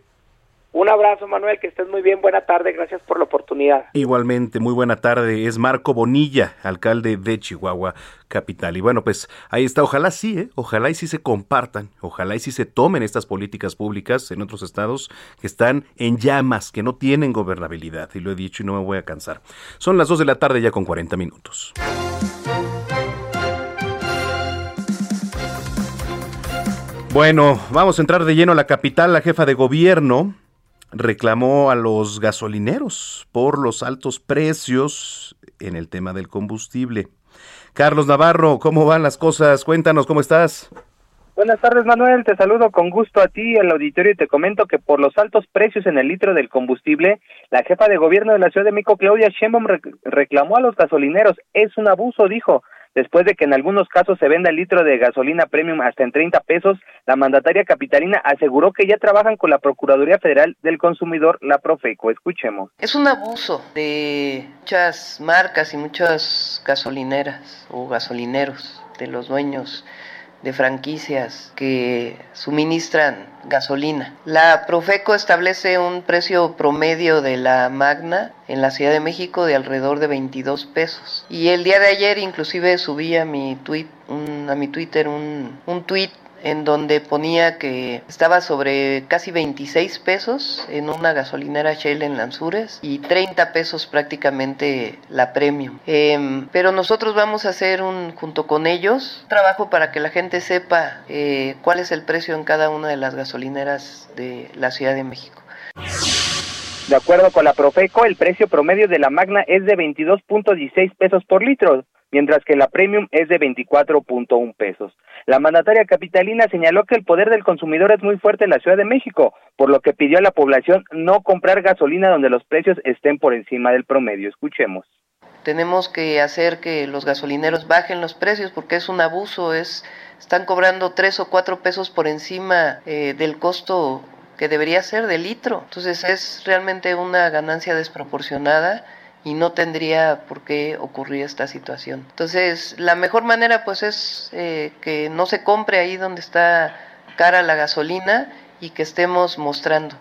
Un abrazo, Manuel, que estés muy bien. Buena tarde, gracias por la oportunidad. Igualmente, muy buena tarde. Es Marco Bonilla, alcalde de Chihuahua Capital. Y bueno, pues ahí está. Ojalá sí, ¿eh? ojalá y sí se compartan, ojalá y sí se tomen estas políticas públicas en otros estados que están en llamas, que no tienen gobernabilidad. Y lo he dicho y no me voy a cansar. Son las 2 de la tarde ya con 40 minutos. Bueno, vamos a entrar de lleno a la capital. La jefa de gobierno reclamó a los gasolineros por los altos precios en el tema del combustible. Carlos Navarro, ¿cómo van las cosas? Cuéntanos, ¿cómo estás? Buenas tardes, Manuel. Te saludo con gusto a ti, al auditorio, y te comento que por los altos precios en el litro del combustible, la jefa de gobierno de la Ciudad de México, Claudia Sheinbaum, reclamó a los gasolineros. Es un abuso, dijo. Después de que en algunos casos se venda el litro de gasolina premium hasta en 30 pesos, la mandataria capitalina aseguró que ya trabajan con la Procuraduría Federal del Consumidor, la Profeco. Escuchemos. Es un abuso de muchas marcas y muchas gasolineras o gasolineros de los dueños de franquicias que suministran gasolina. La Profeco establece un precio promedio de la Magna en la Ciudad de México de alrededor de 22 pesos. Y el día de ayer inclusive subí a mi Twitter un, un tweet en donde ponía que estaba sobre casi 26 pesos en una gasolinera Shell en Lanzures y 30 pesos prácticamente la premium. Eh, pero nosotros vamos a hacer un, junto con ellos, trabajo para que la gente sepa eh, cuál es el precio en cada una de las gasolineras de la Ciudad de México. De acuerdo con la Profeco, el precio promedio de la Magna es de 22.16 pesos por litro, mientras que la Premium es de 24.1 pesos. La mandataria capitalina señaló que el poder del consumidor es muy fuerte en la Ciudad de México, por lo que pidió a la población no comprar gasolina donde los precios estén por encima del promedio. Escuchemos. Tenemos que hacer que los gasolineros bajen los precios porque es un abuso, es están cobrando tres o cuatro pesos por encima eh, del costo que debería ser de litro. Entonces es realmente una ganancia desproporcionada y no tendría por qué ocurrir esta situación. Entonces, la mejor manera pues es eh, que no se compre ahí donde está cara la gasolina y que estemos mostrando.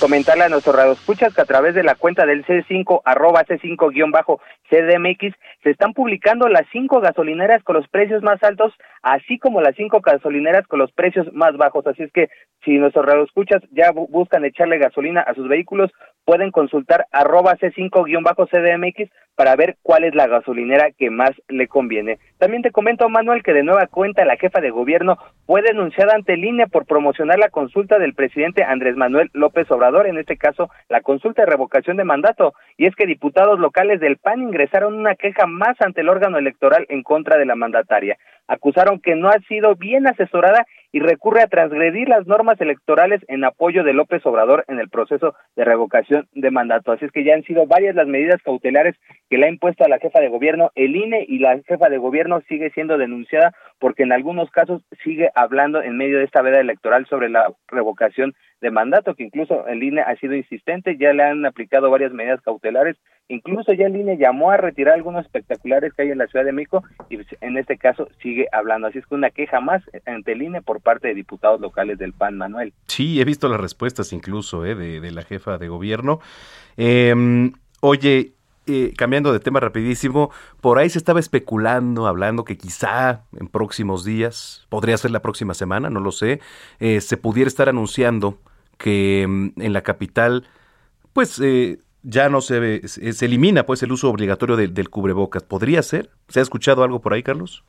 Comentarle a nuestros radioescuchas que a través de la cuenta del C5, arroba C5-CDMX, se están publicando las cinco gasolineras con los precios más altos, así como las cinco gasolineras con los precios más bajos. Así es que si nuestros radioescuchas ya buscan echarle gasolina a sus vehículos, pueden consultar arroba C5-CDMX para ver cuál es la gasolinera que más le conviene. También te comento, Manuel, que de nueva cuenta la jefa de gobierno fue denunciada ante el INE por promocionar la consulta del presidente Andrés Manuel López Obrador, en este caso la consulta de revocación de mandato, y es que diputados locales del PAN ingresaron una queja más ante el órgano electoral en contra de la mandataria. Acusaron que no ha sido bien asesorada y recurre a transgredir las normas electorales en apoyo de López Obrador en el proceso de revocación de mandato. Así es que ya han sido varias las medidas cautelares que le ha impuesto a la jefa de gobierno el INE y la jefa de gobierno sigue siendo denunciada porque en algunos casos sigue hablando en medio de esta veda electoral sobre la revocación de mandato, que incluso el INE ha sido insistente, ya le han aplicado varias medidas cautelares, incluso ya el INE llamó a retirar algunos espectaculares que hay en la Ciudad de México y en este caso sigue hablando. Así es que una queja más ante el INE por parte de diputados locales del PAN, Manuel. Sí, he visto las respuestas incluso eh, de, de, la jefa de gobierno. Eh, oye, eh, cambiando de tema rapidísimo, por ahí se estaba especulando, hablando que quizá en próximos días, podría ser la próxima semana, no lo sé, eh, se pudiera estar anunciando que mm, en la capital, pues eh, ya no se, se elimina pues el uso obligatorio del cubrebocas. ¿Podría ser? ¿Se ha escuchado algo por ahí, Carlos?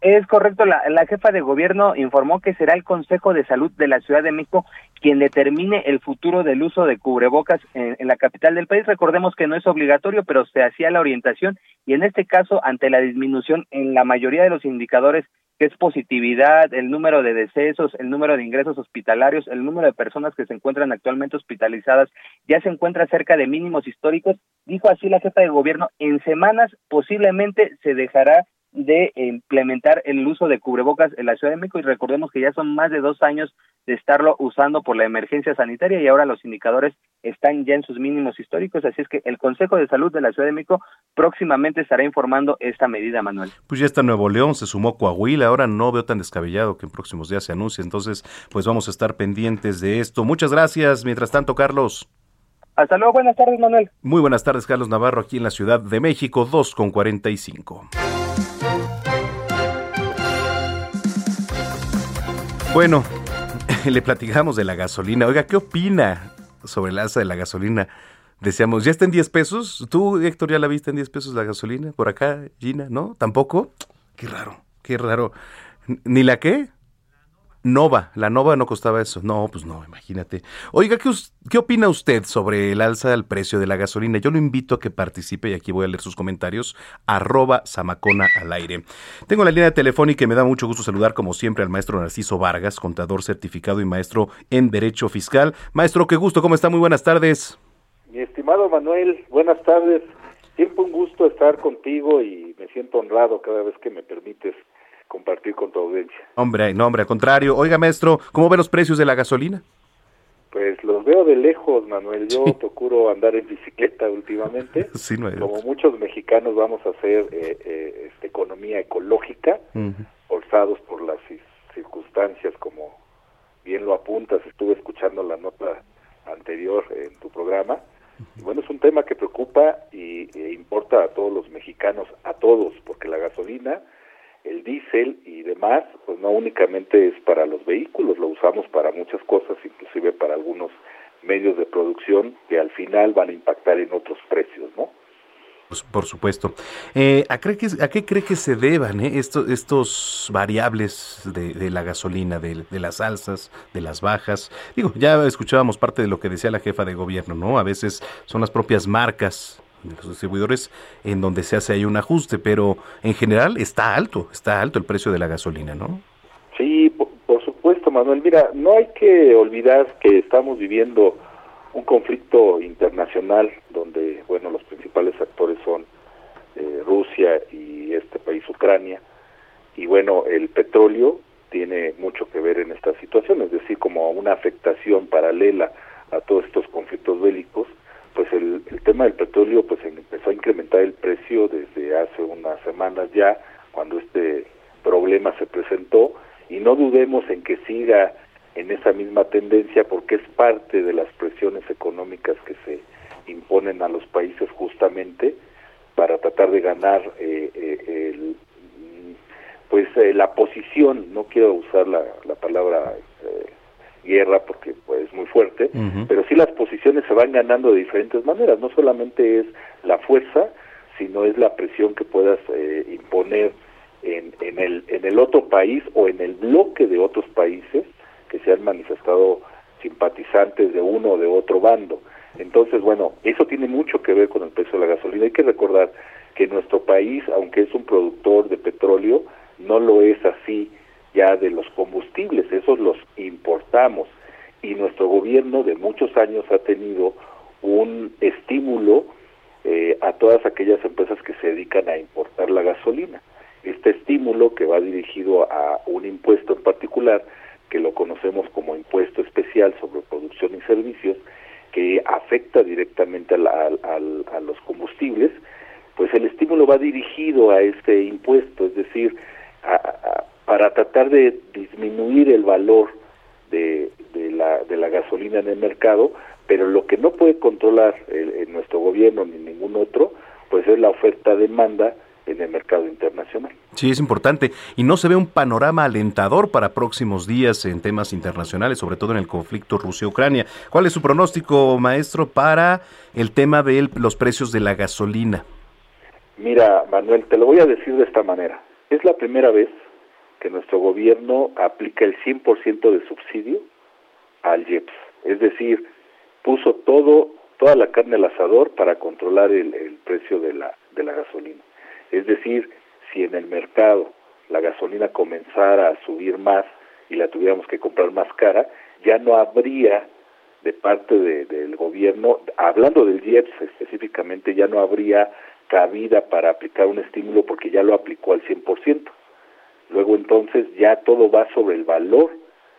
Es correcto, la, jefa de gobierno informó que será el Consejo de Salud de la Ciudad de México quien determine el futuro del uso de cubrebocas en, la capital del país. Recordemos que no es obligatorio, pero se hacía la orientación y en este caso, ante la disminución en la mayoría de los indicadores que es positividad, el número de decesos, el número de ingresos hospitalarios, el número de personas que se encuentran actualmente hospitalizadas, ya se encuentra cerca de mínimos históricos. Dijo así la jefa de gobierno, en semanas posiblemente se dejará de implementar el uso de cubrebocas en la Ciudad de México y recordemos que ya son más de dos años de estarlo usando por la emergencia sanitaria y ahora los indicadores están ya en sus mínimos históricos, así es que el Consejo de Salud de la Ciudad de México próximamente estará informando esta medida, Manuel. Pues ya está Nuevo León, se sumó Coahuila, ahora no veo tan descabellado que en próximos días se anuncie, entonces pues vamos a estar pendientes de esto. Muchas gracias, mientras tanto, Carlos. Hasta luego, buenas tardes, Manuel. Muy buenas tardes, Carlos Navarro, aquí en la Ciudad de México, 2 con 45. Bueno, le platicamos de la gasolina. Oiga, ¿qué opina sobre el alza de la gasolina? Decíamos, ¿ya está en 10 pesos? ¿Tú, Héctor, ya la viste en 10 pesos la gasolina? ¿Por acá, Gina? ¿No? ¿Tampoco? Qué raro, qué raro. ¿Ni la qué? Nova, la Nova no costaba eso. No, pues no, imagínate. Oiga, ¿qué, ¿qué, opina usted sobre el alza del precio de la gasolina? Yo lo invito a que participe y aquí voy a leer sus comentarios. Arroba Samacona al aire. Tengo la línea telefónica y me da mucho gusto saludar como siempre al maestro Narciso Vargas, contador certificado y maestro en Derecho Fiscal. Maestro, qué gusto, ¿cómo está? Muy buenas tardes. Mi estimado Manuel, buenas tardes. Siempre un gusto estar contigo y me siento honrado cada vez que me permites compartir con tu audiencia. Hombre, no, hombre, al contrario. Oiga, maestro, ¿cómo ve los precios de la gasolina? Pues los veo de lejos, Manuel. Yo procuro andar en bicicleta últimamente. Sí, no Como muchos mexicanos vamos a hacer eh, eh, este, economía ecológica, forzados por las circunstancias, como bien lo apuntas. Estuve escuchando la nota anterior en tu programa. Y bueno, es un tema que preocupa y e importa a todos los mexicanos, a todos, porque la gasolina el diésel y demás, pues no únicamente es para los vehículos, lo usamos para muchas cosas, inclusive para algunos medios de producción que al final van a impactar en otros precios, ¿no? Pues, por supuesto. Eh, ¿a, cree que, ¿A qué cree que se deban eh, estos, estos variables de, la gasolina, de, de, las alzas, de las bajas? Digo, ya escuchábamos parte de lo que decía la jefa de gobierno, ¿no? A veces son las propias marcas de los distribuidores en donde se hace ahí un ajuste, pero en general está alto, está alto el precio de la gasolina, ¿no? Sí, por, supuesto, Manuel. Mira, no hay que olvidar que estamos viviendo un conflicto internacional donde, bueno, los principales actores son eh, Rusia y este país, Ucrania, y bueno, el petróleo tiene mucho que ver en esta situación, es decir, como una afectación paralela a todos estos conflictos bélicos pues el, tema del petróleo pues empezó a incrementar el precio desde hace unas semanas ya cuando este problema se presentó. Y no dudemos en que siga en esa misma tendencia porque es parte de las presiones económicas que se imponen a los países justamente para tratar de ganar eh, eh, el, pues eh, la posición. No quiero usar la, la palabra guerra porque pues es muy fuerte, pero sí las posiciones se van ganando de diferentes maneras, no solamente es la fuerza, sino es la presión que puedas eh, imponer en, en, el, en el otro país o en el bloque de otros países que se han manifestado simpatizantes de uno o de otro bando. Entonces, bueno, eso tiene mucho que ver con el precio de la gasolina. Hay que recordar que nuestro país, aunque es un productor de petróleo, no lo es así ya de los combustibles, esos los importamos y nuestro gobierno de muchos años ha tenido un estímulo eh, a todas aquellas empresas que se dedican a importar la gasolina. Este estímulo que va dirigido a un impuesto en particular, que lo conocemos como impuesto especial sobre producción y servicios, que afecta directamente a, a los combustibles, pues el estímulo va dirigido a este impuesto, es decir, a, para tratar de disminuir el valor de, la gasolina en el mercado, pero lo que no puede controlar el, nuestro gobierno ni ningún otro, pues es la oferta-demanda en el mercado internacional. Sí, es importante. Y no se ve un panorama alentador para próximos días en temas internacionales, sobre todo en el conflicto Rusia-Ucrania. ¿Cuál es su pronóstico, maestro, para el tema de los precios de la gasolina? Mira, Manuel, te lo voy a decir de esta manera. Es la primera vez que nuestro gobierno aplica el 100% de subsidio al IEPS. Es decir, puso todo, toda la carne al asador para controlar el, el precio de la, de la gasolina. Es decir, si en el mercado la gasolina comenzara a subir más y la tuviéramos que comprar más cara, ya no habría de parte de, del gobierno, hablando del IEPS específicamente, ya no habría cabida para aplicar un estímulo porque ya lo aplicó al 100%. Luego entonces ya todo va sobre el valor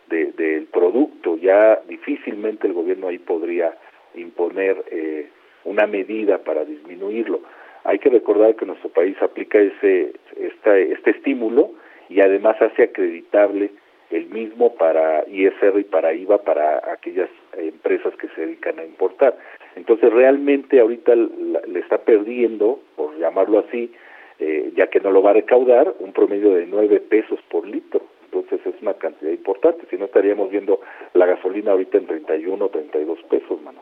de, del producto, ya difícilmente el gobierno ahí podría imponer eh, una medida para disminuirlo. Hay que recordar que nuestro país aplica ese este, este estímulo y además hace acreditable el mismo para ISR y para IVA para aquellas empresas que se dedican a importar. Entonces realmente ahorita le está perdiendo, por llamarlo así, eh, ya que no lo va a recaudar, un promedio de 9 pesos por litro. Entonces es una cantidad importante, si no estaríamos viendo la gasolina ahorita en 31 o 32 pesos, mano.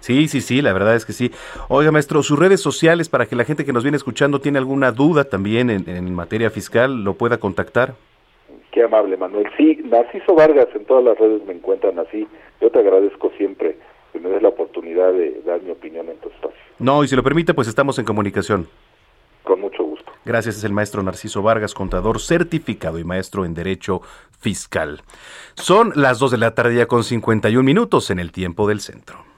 Sí, sí, sí, la verdad es que sí. Oiga, maestro, sus redes sociales para que la gente que nos viene escuchando tiene alguna duda también en, materia fiscal, lo pueda contactar. Qué amable, Manuel. Sí, Narciso Vargas, en todas las redes me encuentran así. Yo te agradezco siempre que me des la oportunidad de dar mi opinión en tu espacio. No, y si lo permite, pues estamos en comunicación. Con mucho gusto. Gracias, es el maestro Narciso Vargas, contador certificado y maestro en Derecho Fiscal. Son las 2 de la tarde ya con 51 minutos en el tiempo del centro.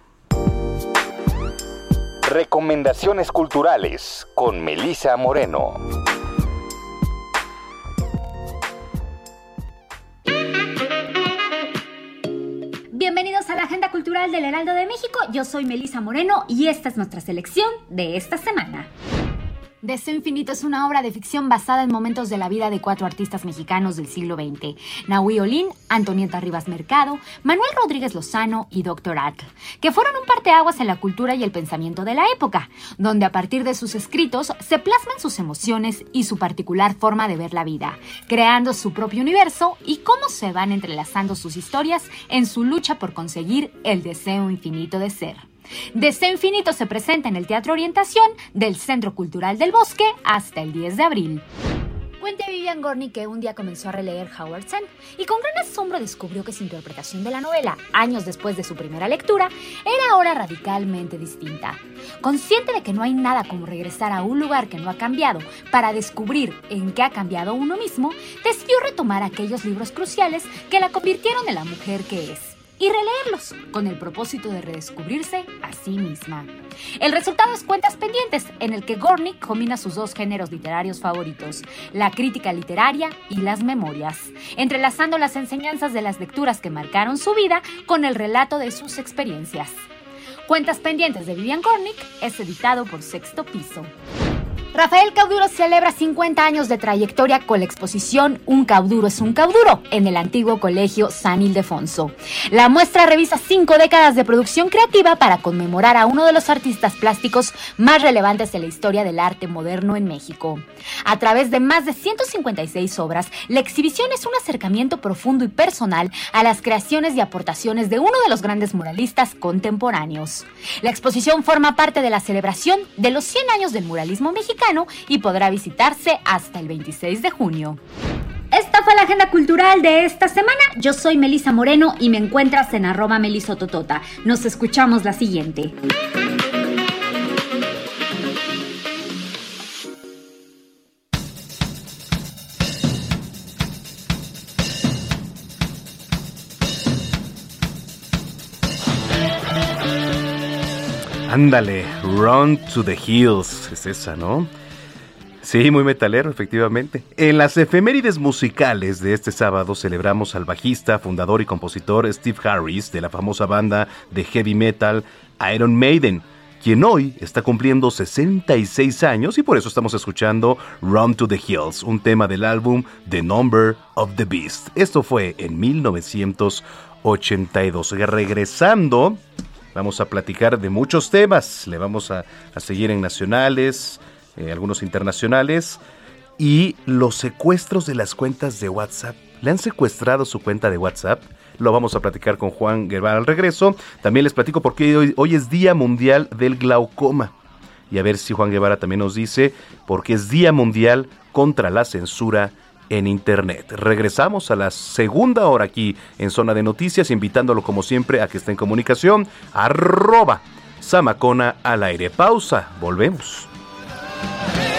Recomendaciones culturales con Melisa Moreno. Bienvenidos a la Agenda Cultural del Heraldo de México. Yo soy Melisa Moreno y esta es nuestra selección de esta semana. Deseo Infinito es una obra de ficción basada en momentos de la vida de cuatro artistas mexicanos del siglo XX: Nahui Olin, Antonieta Rivas Mercado, Manuel Rodríguez Lozano y Dr. Atl, que fueron un parteaguas en la cultura y el pensamiento de la época, donde a partir de sus escritos se plasman sus emociones y su particular forma de ver la vida, creando su propio universo y cómo se van entrelazando sus historias en su lucha por conseguir el deseo infinito de ser. Deseo Infinito se presenta en el Teatro Orientación del Centro Cultural del Bosque hasta el 10 de abril. Cuenta Vivian Gorney que un día comenzó a releer Howard Sand y con gran asombro descubrió que su interpretación de la novela, años después de su primera lectura, era ahora radicalmente distinta. Consciente de que no hay nada como regresar a un lugar que no ha cambiado para descubrir en qué ha cambiado uno mismo, decidió retomar aquellos libros cruciales que la convirtieron en la mujer que es y releerlos con el propósito de redescubrirse a sí misma. El resultado es Cuentas Pendientes, en el que Gornick combina sus dos géneros literarios favoritos, la crítica literaria y las memorias, entrelazando las enseñanzas de las lecturas que marcaron su vida con el relato de sus experiencias. Cuentas Pendientes de Vivian Gornick es editado por Sexto Piso. Rafael Cauduro celebra 50 años de trayectoria con la exposición Un cauduro es un cauduro en el antiguo colegio San Ildefonso. La muestra revisa cinco décadas de producción creativa para conmemorar a uno de los artistas plásticos más relevantes de la historia del arte moderno en México. A través de más de 156 obras, la exhibición es un acercamiento profundo y personal a las creaciones y aportaciones de uno de los grandes muralistas contemporáneos. La exposición forma parte de la celebración de los 100 años del muralismo mexicano y podrá visitarse hasta el 26 de junio. Esta fue la agenda cultural de esta semana. Yo soy Melisa Moreno y me encuentras en arroba melisototota. Nos escuchamos la siguiente. Ándale, Run to the Hills, es esa, ¿no? Sí, muy metalero, efectivamente. En las efemérides musicales de este sábado celebramos al bajista, fundador y compositor Steve Harris de la famosa banda de heavy metal Iron Maiden, quien hoy está cumpliendo 66 años y por eso estamos escuchando Run to the Hills, un tema del álbum The Number of the Beast. Esto fue en 1982. Regresando Vamos a platicar de muchos temas. Le vamos a, seguir en nacionales, eh, algunos internacionales y los secuestros de las cuentas de WhatsApp. ¿Le han secuestrado su cuenta de WhatsApp? Lo vamos a platicar con Juan Guevara al regreso. También les platico por qué hoy, hoy es Día Mundial del Glaucoma. Y a ver si Juan Guevara también nos dice por qué es Día Mundial contra la Censura en Internet. Regresamos a la segunda hora aquí en Zona de Noticias, invitándolo como siempre a que esté en comunicación. Arroba Samacona al aire. Pausa, volvemos. Yeah.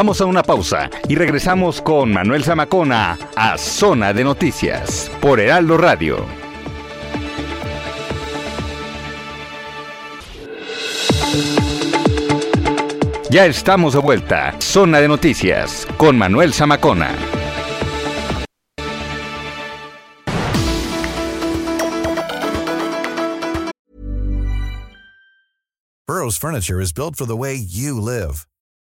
Vamos a una pausa y regresamos con Manuel Zamacona a Zona de Noticias por Heraldo Radio. Ya estamos de vuelta. Zona de Noticias con Manuel Zamacona. Burroughs Furniture is built for the way you live.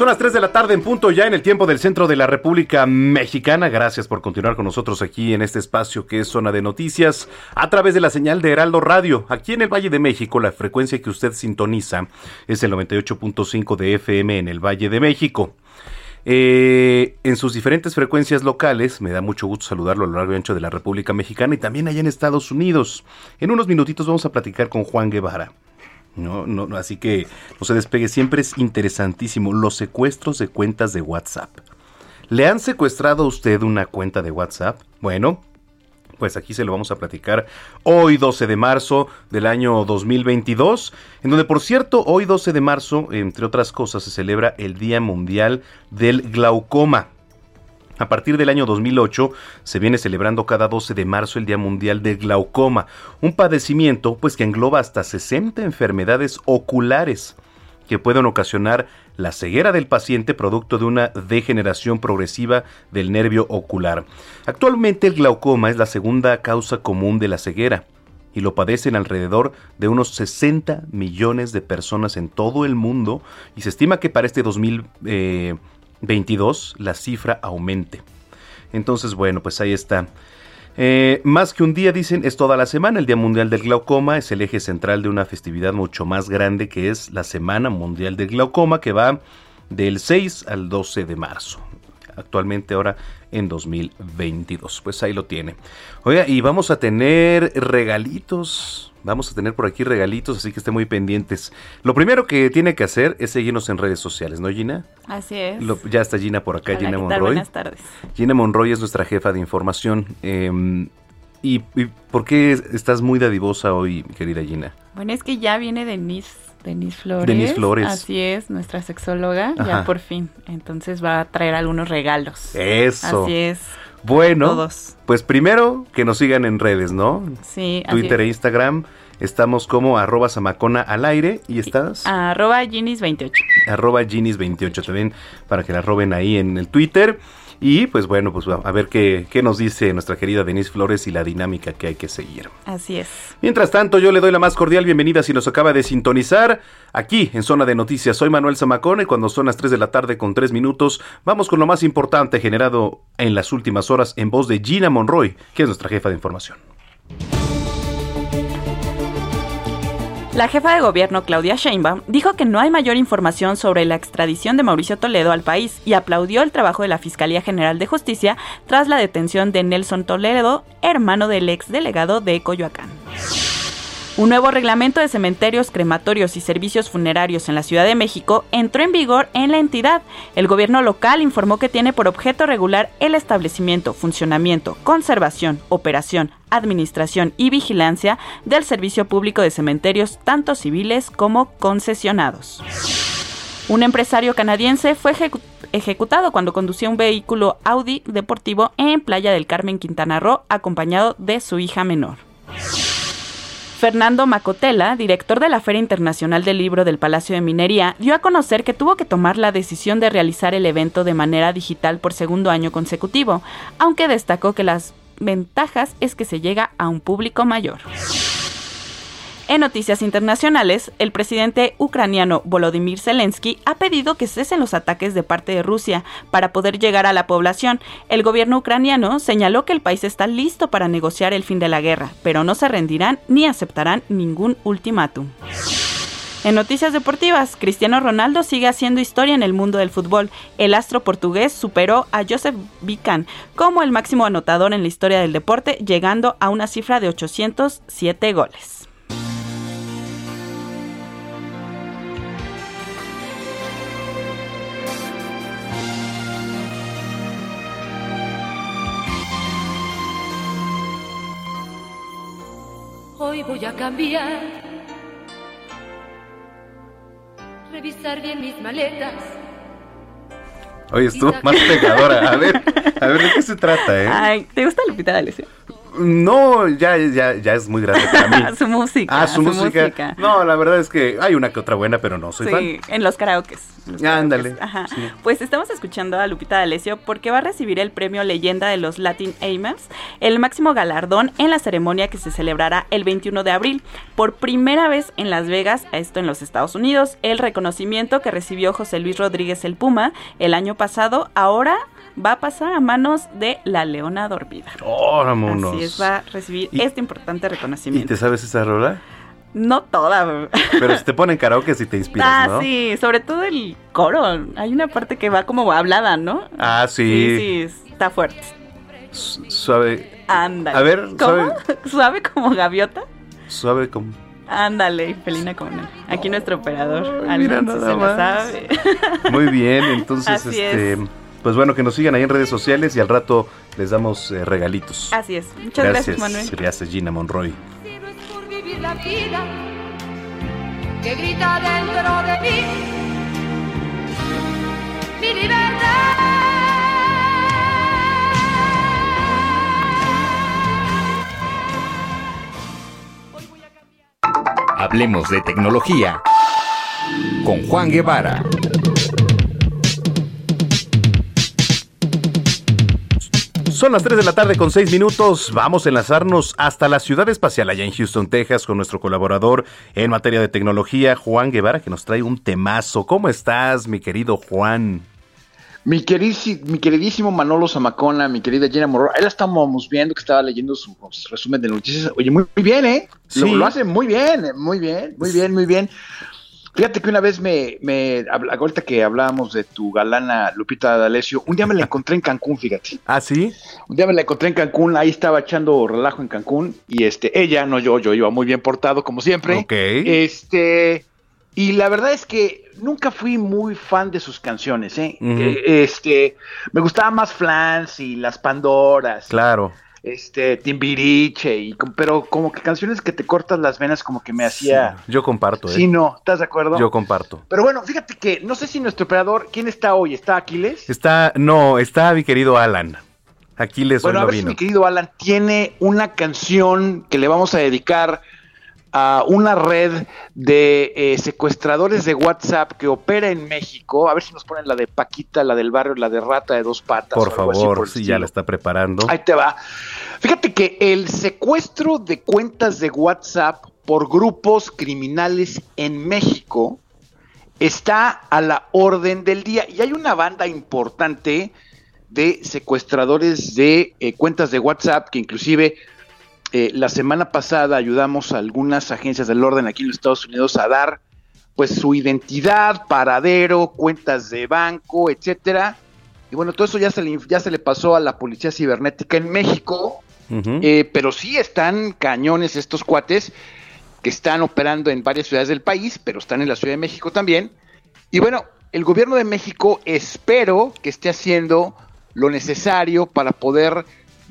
Son las 3 de la tarde en punto ya en el tiempo del centro de la República Mexicana. Gracias por continuar con nosotros aquí en este espacio que es Zona de Noticias a través de la señal de Heraldo Radio. Aquí en el Valle de México la frecuencia que usted sintoniza es el 98.5 de FM en el Valle de México. Eh, en sus diferentes frecuencias locales, me da mucho gusto saludarlo a lo largo y ancho de la República Mexicana y también allá en Estados Unidos. En unos minutitos vamos a platicar con Juan Guevara. No, no, así que no se despegue, siempre es interesantísimo los secuestros de cuentas de WhatsApp. ¿Le han secuestrado a usted una cuenta de WhatsApp? Bueno, pues aquí se lo vamos a platicar hoy 12 de marzo del año 2022, en donde por cierto, hoy 12 de marzo, entre otras cosas, se celebra el Día Mundial del Glaucoma. A partir del año 2008 se viene celebrando cada 12 de marzo el Día Mundial del Glaucoma, un padecimiento pues que engloba hasta 60 enfermedades oculares que pueden ocasionar la ceguera del paciente producto de una degeneración progresiva del nervio ocular. Actualmente el glaucoma es la segunda causa común de la ceguera y lo padecen alrededor de unos 60 millones de personas en todo el mundo y se estima que para este 2000 22 la cifra aumente. Entonces, bueno, pues ahí está. Eh, más que un día, dicen, es toda la semana. El Día Mundial del Glaucoma es el eje central de una festividad mucho más grande que es la Semana Mundial del Glaucoma, que va del 6 al 12 de marzo. Actualmente ahora en 2022. Pues ahí lo tiene. Oiga, y vamos a tener regalitos Vamos a tener por aquí regalitos, así que estén muy pendientes. Lo primero que tiene que hacer es seguirnos en redes sociales, ¿no, Gina? Así es. ya está Gina por acá, Gina Monroy. Buenas tardes. Gina Monroy es nuestra jefa de información. Em, y, por qué estás muy dadivosa hoy, querida Gina? Bueno, es que ya viene Denise, Denise Flores. Así es, nuestra sexóloga, ya por fin. Entonces va a traer algunos regalos. Eso. Así es. Bueno, pues primero que nos sigan en redes, ¿no? Sí. Twitter e Instagram. Estamos como arroba samacona al aire y estás... Arroba Ginis28. Arroba Ginis28 también para que la roben ahí en el Twitter. Y pues bueno, pues a ver qué, qué, nos dice nuestra querida Denise Flores y la dinámica que hay que seguir. Así es. Mientras tanto, yo le doy la más cordial bienvenida si nos acaba de sintonizar aquí en Zona de Noticias. Soy Manuel Zamacona y cuando son las 3 de la tarde con 3 minutos, vamos con lo más importante generado en las últimas horas en voz de Gina Monroy, que es nuestra jefa de información. La jefa de gobierno, Claudia Sheinbaum, dijo que no hay mayor información sobre la extradición de Mauricio Toledo al país y aplaudió el trabajo de la Fiscalía General de Justicia tras la detención de Nelson Toledo, hermano del ex delegado de Coyoacán. Un nuevo reglamento de cementerios, crematorios y servicios funerarios en la Ciudad de México entró en vigor en la entidad. El gobierno local informó que tiene por objeto regular el establecimiento, funcionamiento, conservación, operación, administración y vigilancia del servicio público de cementerios, tanto civiles como concesionados. Un empresario canadiense fue ejecutado cuando conducía un vehículo Audi deportivo en Playa del Carmen, Quintana Roo, acompañado de su hija menor. Fernando Macotela, director de la Feria Internacional del Libro del Palacio de Minería, dio a conocer que tuvo que tomar la decisión de realizar el evento de manera digital por segundo año consecutivo, aunque destacó que las ventajas es que se llega a un público mayor. En noticias internacionales, el presidente ucraniano Volodymyr Zelensky ha pedido que cesen los ataques de parte de Rusia para poder llegar a la población. El gobierno ucraniano señaló que el país está listo para negociar el fin de la guerra, pero no se rendirán ni aceptarán ningún ultimátum. En noticias deportivas, Cristiano Ronaldo sigue haciendo historia en el mundo del fútbol. El astro portugués superó a Joseph Bican como el máximo anotador en la historia del deporte, llegando a una cifra de 807 goles. Hoy voy a cambiar, revisar bien mis maletas. Oye, estuvo más pegadora. A ver, a ver de qué se trata, ¿eh? Ay, ¿te gusta Lupita D'Alessio? No, ya, ya, ya es muy grande para mí. su música. Ah, su, música. No, la verdad es que hay una que otra buena, pero no soy sí, en los karaokes. Ándale. Ajá. Pues estamos escuchando a Lupita D'Alessio porque va a recibir el premio Leyenda de los Latin Aimers, el máximo galardón en la ceremonia que se celebrará el 21 de abril. Por primera vez en Las Vegas, esto en los Estados Unidos, el reconocimiento que recibió José Luis Rodríguez el Puma el año pasado, ahora va a pasar a manos de la Leona Dormida. ¡Oh, vámonos! Así es, va a recibir este importante reconocimiento. ¿Y te sabes esa rola? No toda. Pero se te ponen karaoke si te inspiras, ah, ¿no? Ah, sí, sobre todo el coro. Hay una parte que va como hablada, ¿no? Ah, sí. Sí, sí, está fuerte. suave. Ándale. A ver, ¿Cómo? ¿Suave como gaviota? Suave como... Ándale, felina como él. Aquí nuestro operador. Mira, nada se más. sabe. Muy bien, entonces, Así este... Es. Pues bueno, que nos sigan ahí en redes sociales y al rato les damos eh, regalitos. Así es. Muchas gracias, gracias Manuel. Gracias, Gina Monroy. Si no es por vivir la vida que grita dentro de mí, mi libertad. Hablemos de tecnología con Juan Guevara. Son las 3 de la tarde con 6 minutos. Vamos a enlazarnos hasta la ciudad espacial allá en Houston, Texas, con nuestro colaborador en materia de tecnología, Juan Guevara, que nos trae un temazo. ¿Cómo estás, mi querido Juan? Mi, queridísimo, mi queridísimo Manolo Zamacona, mi querida Gina Morro, ahí la estábamos viendo que estaba leyendo su, su resumen de noticias. Oye, muy, muy bien, ¿eh? Sí. Lo, lo, hace muy bien, muy bien, muy bien, muy bien. Fíjate que una vez me, me, ahorita que hablábamos de tu galana Lupita D'Alessio, un día me la encontré en Cancún, fíjate. ¿Ah, sí? Un día me la encontré en Cancún, ahí estaba echando relajo en Cancún, y este, ella, no yo, yo iba muy bien portado, como siempre. Ok. Este, y la verdad es que nunca fui muy fan de sus canciones, ¿eh? Uh -huh. eh este, me gustaba más Flans y Las Pandoras. Claro este Timbiriche y pero como que canciones que te cortas las venas como que me hacía sí, yo comparto ¿eh? sí no estás de acuerdo yo comparto. Pero bueno fíjate que no sé si nuestro operador quién está hoy está Aquiles está no está mi querido Alan. Aquiles bueno hoy a no ver vino. si mi querido Alan tiene una canción que le vamos a dedicar a una red de eh, secuestradores de WhatsApp que opera en México. A ver si nos ponen la de Paquita, la del barrio, la de Rata de dos patas. Por o algo así favor, por estilo. ya la está preparando. Ahí te va. Fíjate que el secuestro de cuentas de WhatsApp por grupos criminales en México está a la orden del día. Y hay una banda importante de secuestradores de eh, cuentas de WhatsApp que inclusive eh, la semana pasada ayudamos a algunas agencias del orden aquí en los Estados Unidos a dar pues su identidad, paradero, cuentas de banco, etcétera. Y bueno, todo eso ya se le, ya se le pasó a la policía cibernética en México, eh, pero sí están cañones estos cuates que están operando en varias ciudades del país, pero están en la Ciudad de México también. Y bueno, el gobierno de México espero que esté haciendo lo necesario para poder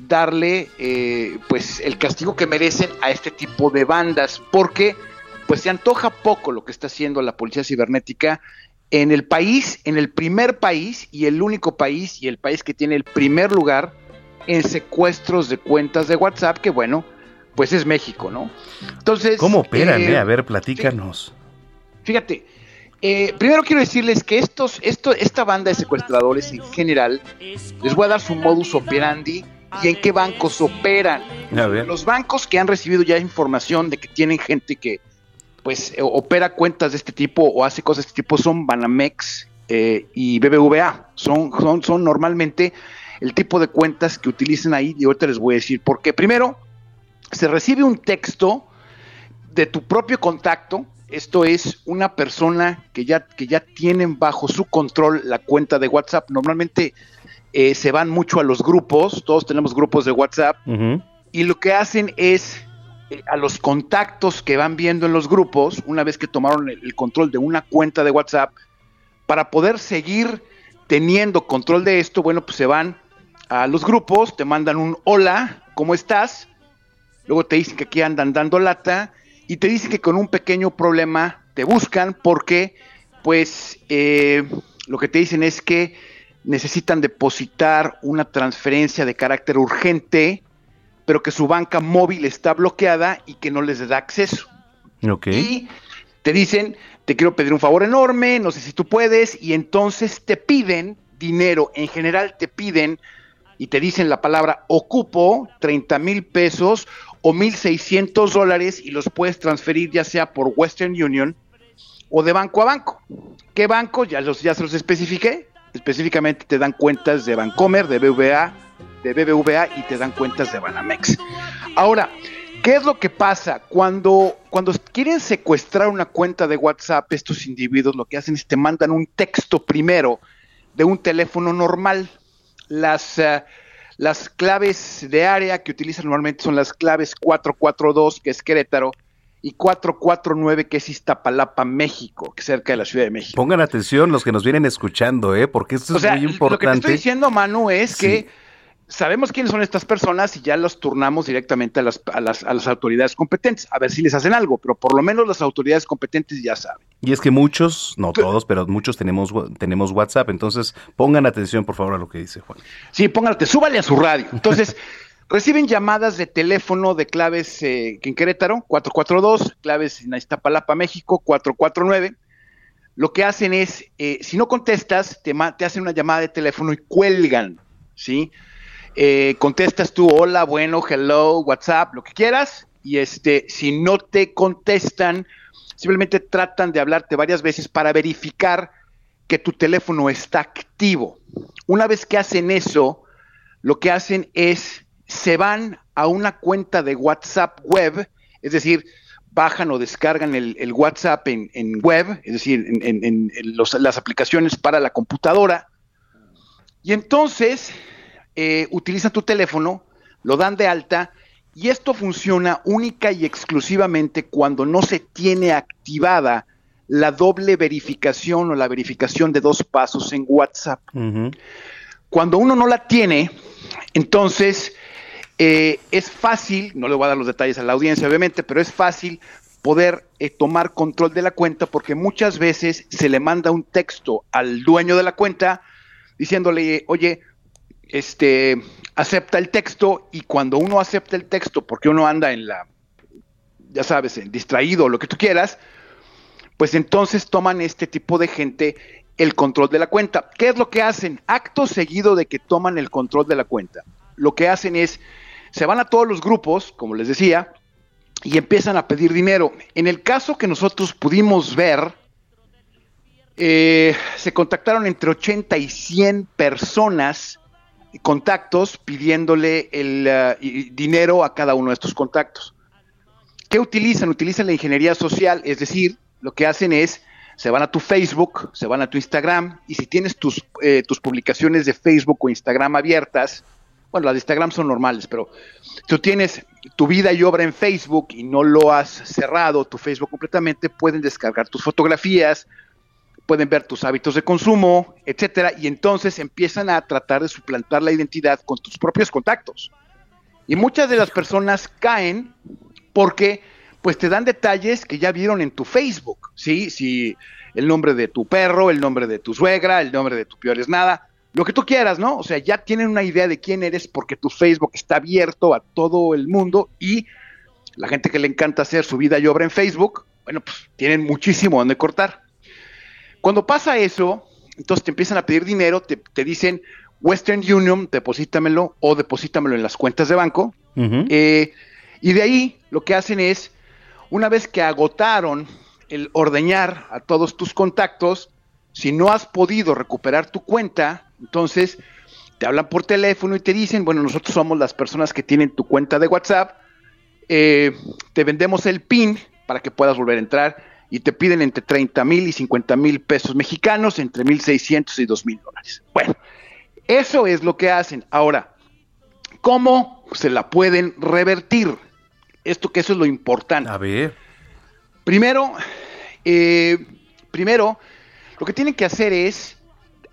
darle eh, pues el castigo que merecen a este tipo de bandas, porque pues se antoja poco lo que está haciendo la policía cibernética en el país, en el primer país y el único país y el país que tiene el primer lugar en secuestros de cuentas de WhatsApp, que bueno, pues es México, ¿no? Entonces... ¿Cómo operan? Eh, a ver, platícanos. Fíjate, eh, primero quiero decirles que estos, esto, esta banda de secuestradores en general, les voy a dar su modus operandi y en qué bancos operan. Los bancos que han recibido ya información de que tienen gente que pues eh, opera cuentas de este tipo o hace cosas de este tipo son Banamex eh, y BBVA. Son, son, son normalmente el tipo de cuentas que utilizan ahí y ahorita les voy a decir por qué. Primero, se recibe un texto de tu propio contacto. Esto es una persona que ya, que ya tienen bajo su control la cuenta de WhatsApp. Normalmente eh, se van mucho a los grupos, todos tenemos grupos de WhatsApp, y lo que hacen es eh, a los contactos que van viendo en los grupos, una vez que tomaron el, control de una cuenta de WhatsApp, para poder seguir teniendo control de esto, bueno, pues se van a los grupos, te mandan un hola, ¿cómo estás? Luego te dicen que aquí andan dando lata y te dicen que con un pequeño problema te buscan porque, pues, eh, lo que te dicen es que necesitan depositar una transferencia de carácter urgente pero que su banca móvil está bloqueada y que no les da acceso. Y te dicen, te quiero pedir un favor enorme, no sé si tú puedes, y entonces te piden dinero, en general te piden y te dicen la palabra ocupo 30 mil pesos o 1.600 dólares y los puedes transferir ya sea por Western Union o de banco a banco. ¿Qué banco? Ya, los, ya se los especifiqué. Específicamente te dan cuentas de Bancomer, de BVA, de BBVA y te dan cuentas de Banamex. Ahora, ¿qué es lo que pasa? Cuando, cuando quieren secuestrar una cuenta de WhatsApp, estos individuos lo que hacen es te mandan un texto primero de un teléfono normal. Las, eh, las claves de área que utilizan normalmente son las claves 442, que es Querétaro, y 449, que es Iztapalapa, México, cerca de la Ciudad de México. Pongan atención los que nos vienen escuchando, ¿eh? porque esto es muy importante. Lo que te estoy diciendo, Manu, es que sabemos quiénes son estas personas y ya los turnamos directamente a las, a, las, a las autoridades competentes, a ver si les hacen algo, pero por lo menos las autoridades competentes ya saben. Y es que muchos, no todos, pero muchos tenemos, tenemos WhatsApp, entonces pongan atención por favor a lo que dice Juan. Sí, póngate, súbale a su radio. Entonces, reciben llamadas de teléfono de claves eh, en Querétaro, 442, claves en Iztapalapa, México, 449. Lo que hacen es, eh, si no contestas, te, hacen una llamada de teléfono y cuelgan, sí eh, contestas tú, hola, bueno, hello, WhatsApp, lo que quieras, y este, si no te contestan, simplemente tratan de hablarte varias veces para verificar que tu teléfono está activo. Una vez que hacen eso, lo que hacen es se van a una cuenta de WhatsApp web, es decir, bajan o descargan el, WhatsApp en, web, es decir, en, las aplicaciones para la computadora, y entonces eh, utilizan tu teléfono, lo dan de alta y esto funciona única y exclusivamente cuando no se tiene activada la doble verificación o la verificación de dos pasos en WhatsApp. Cuando uno no la tiene, entonces eh, es fácil, no le voy a dar los detalles a la audiencia obviamente, pero es fácil poder eh, tomar control de la cuenta porque muchas veces se le manda un texto al dueño de la cuenta diciéndole, oye, este, acepta el texto y cuando uno acepta el texto, porque uno anda en la, ya sabes, en distraído lo que tú quieras, pues entonces toman este tipo de gente el control de la cuenta. ¿Qué es lo que hacen? Acto seguido de que toman el control de la cuenta. Lo que hacen es, se van a todos los grupos, como les decía, y empiezan a pedir dinero. En el caso que nosotros pudimos ver, eh, se contactaron entre 80 y 100 personas contactos pidiéndole el uh, dinero a cada uno de estos contactos. ¿Qué utilizan? Utilizan la ingeniería social, es decir, lo que hacen es, se van a tu Facebook, se van a tu Instagram, y si tienes tus, eh, tus publicaciones de Facebook o Instagram abiertas, bueno, las de Instagram son normales, pero tú tienes tu vida y obra en Facebook y no lo has cerrado, tu Facebook completamente, pueden descargar tus fotografías, pueden ver tus hábitos de consumo, etcétera, y entonces empiezan a tratar de suplantar la identidad con tus propios contactos. Y muchas de las personas caen porque pues te dan detalles que ya vieron en tu Facebook, ¿sí? Si el nombre de tu perro, el nombre de tu suegra, el nombre de tu peor es nada, lo que tú quieras, ¿no? O sea, ya tienen una idea de quién eres porque tu Facebook está abierto a todo el mundo y la gente que le encanta hacer su vida y obra en Facebook, bueno, pues tienen muchísimo donde cortar. Cuando pasa eso, entonces te empiezan a pedir dinero, te, dicen Western Union, deposítamelo o deposítamelo en las cuentas de banco. Eh, y de ahí lo que hacen es, una vez que agotaron el ordeñar a todos tus contactos, si no has podido recuperar tu cuenta, entonces te hablan por teléfono y te dicen, bueno, nosotros somos las personas que tienen tu cuenta de WhatsApp, eh, te vendemos el PIN para que puedas volver a entrar y te piden entre 30 mil y 50 mil pesos mexicanos, entre 1.600 y 2 mil dólares. Bueno, eso es lo que hacen. Ahora, ¿cómo se la pueden revertir? Esto que eso es lo importante. A ver. Primero, eh, primero, lo que tienen que hacer es,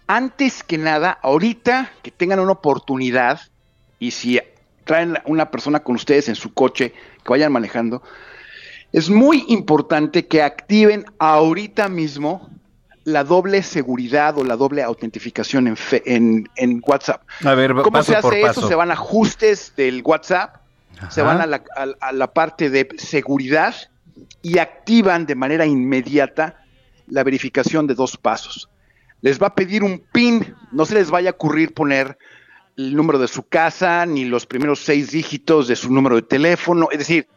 antes que nada, ahorita que tengan una oportunidad, y si traen una persona con ustedes en su coche, que vayan manejando, es muy importante que activen ahorita mismo la doble seguridad o la doble autentificación en, en, WhatsApp. A ver, ¿Cómo se hace eso? Se van a ajustes del WhatsApp, se van a la, a la parte de seguridad y activan de manera inmediata la verificación de dos pasos. Les va a pedir un PIN, no se les vaya a ocurrir poner el número de su casa ni los primeros seis dígitos de su número de teléfono, es decir,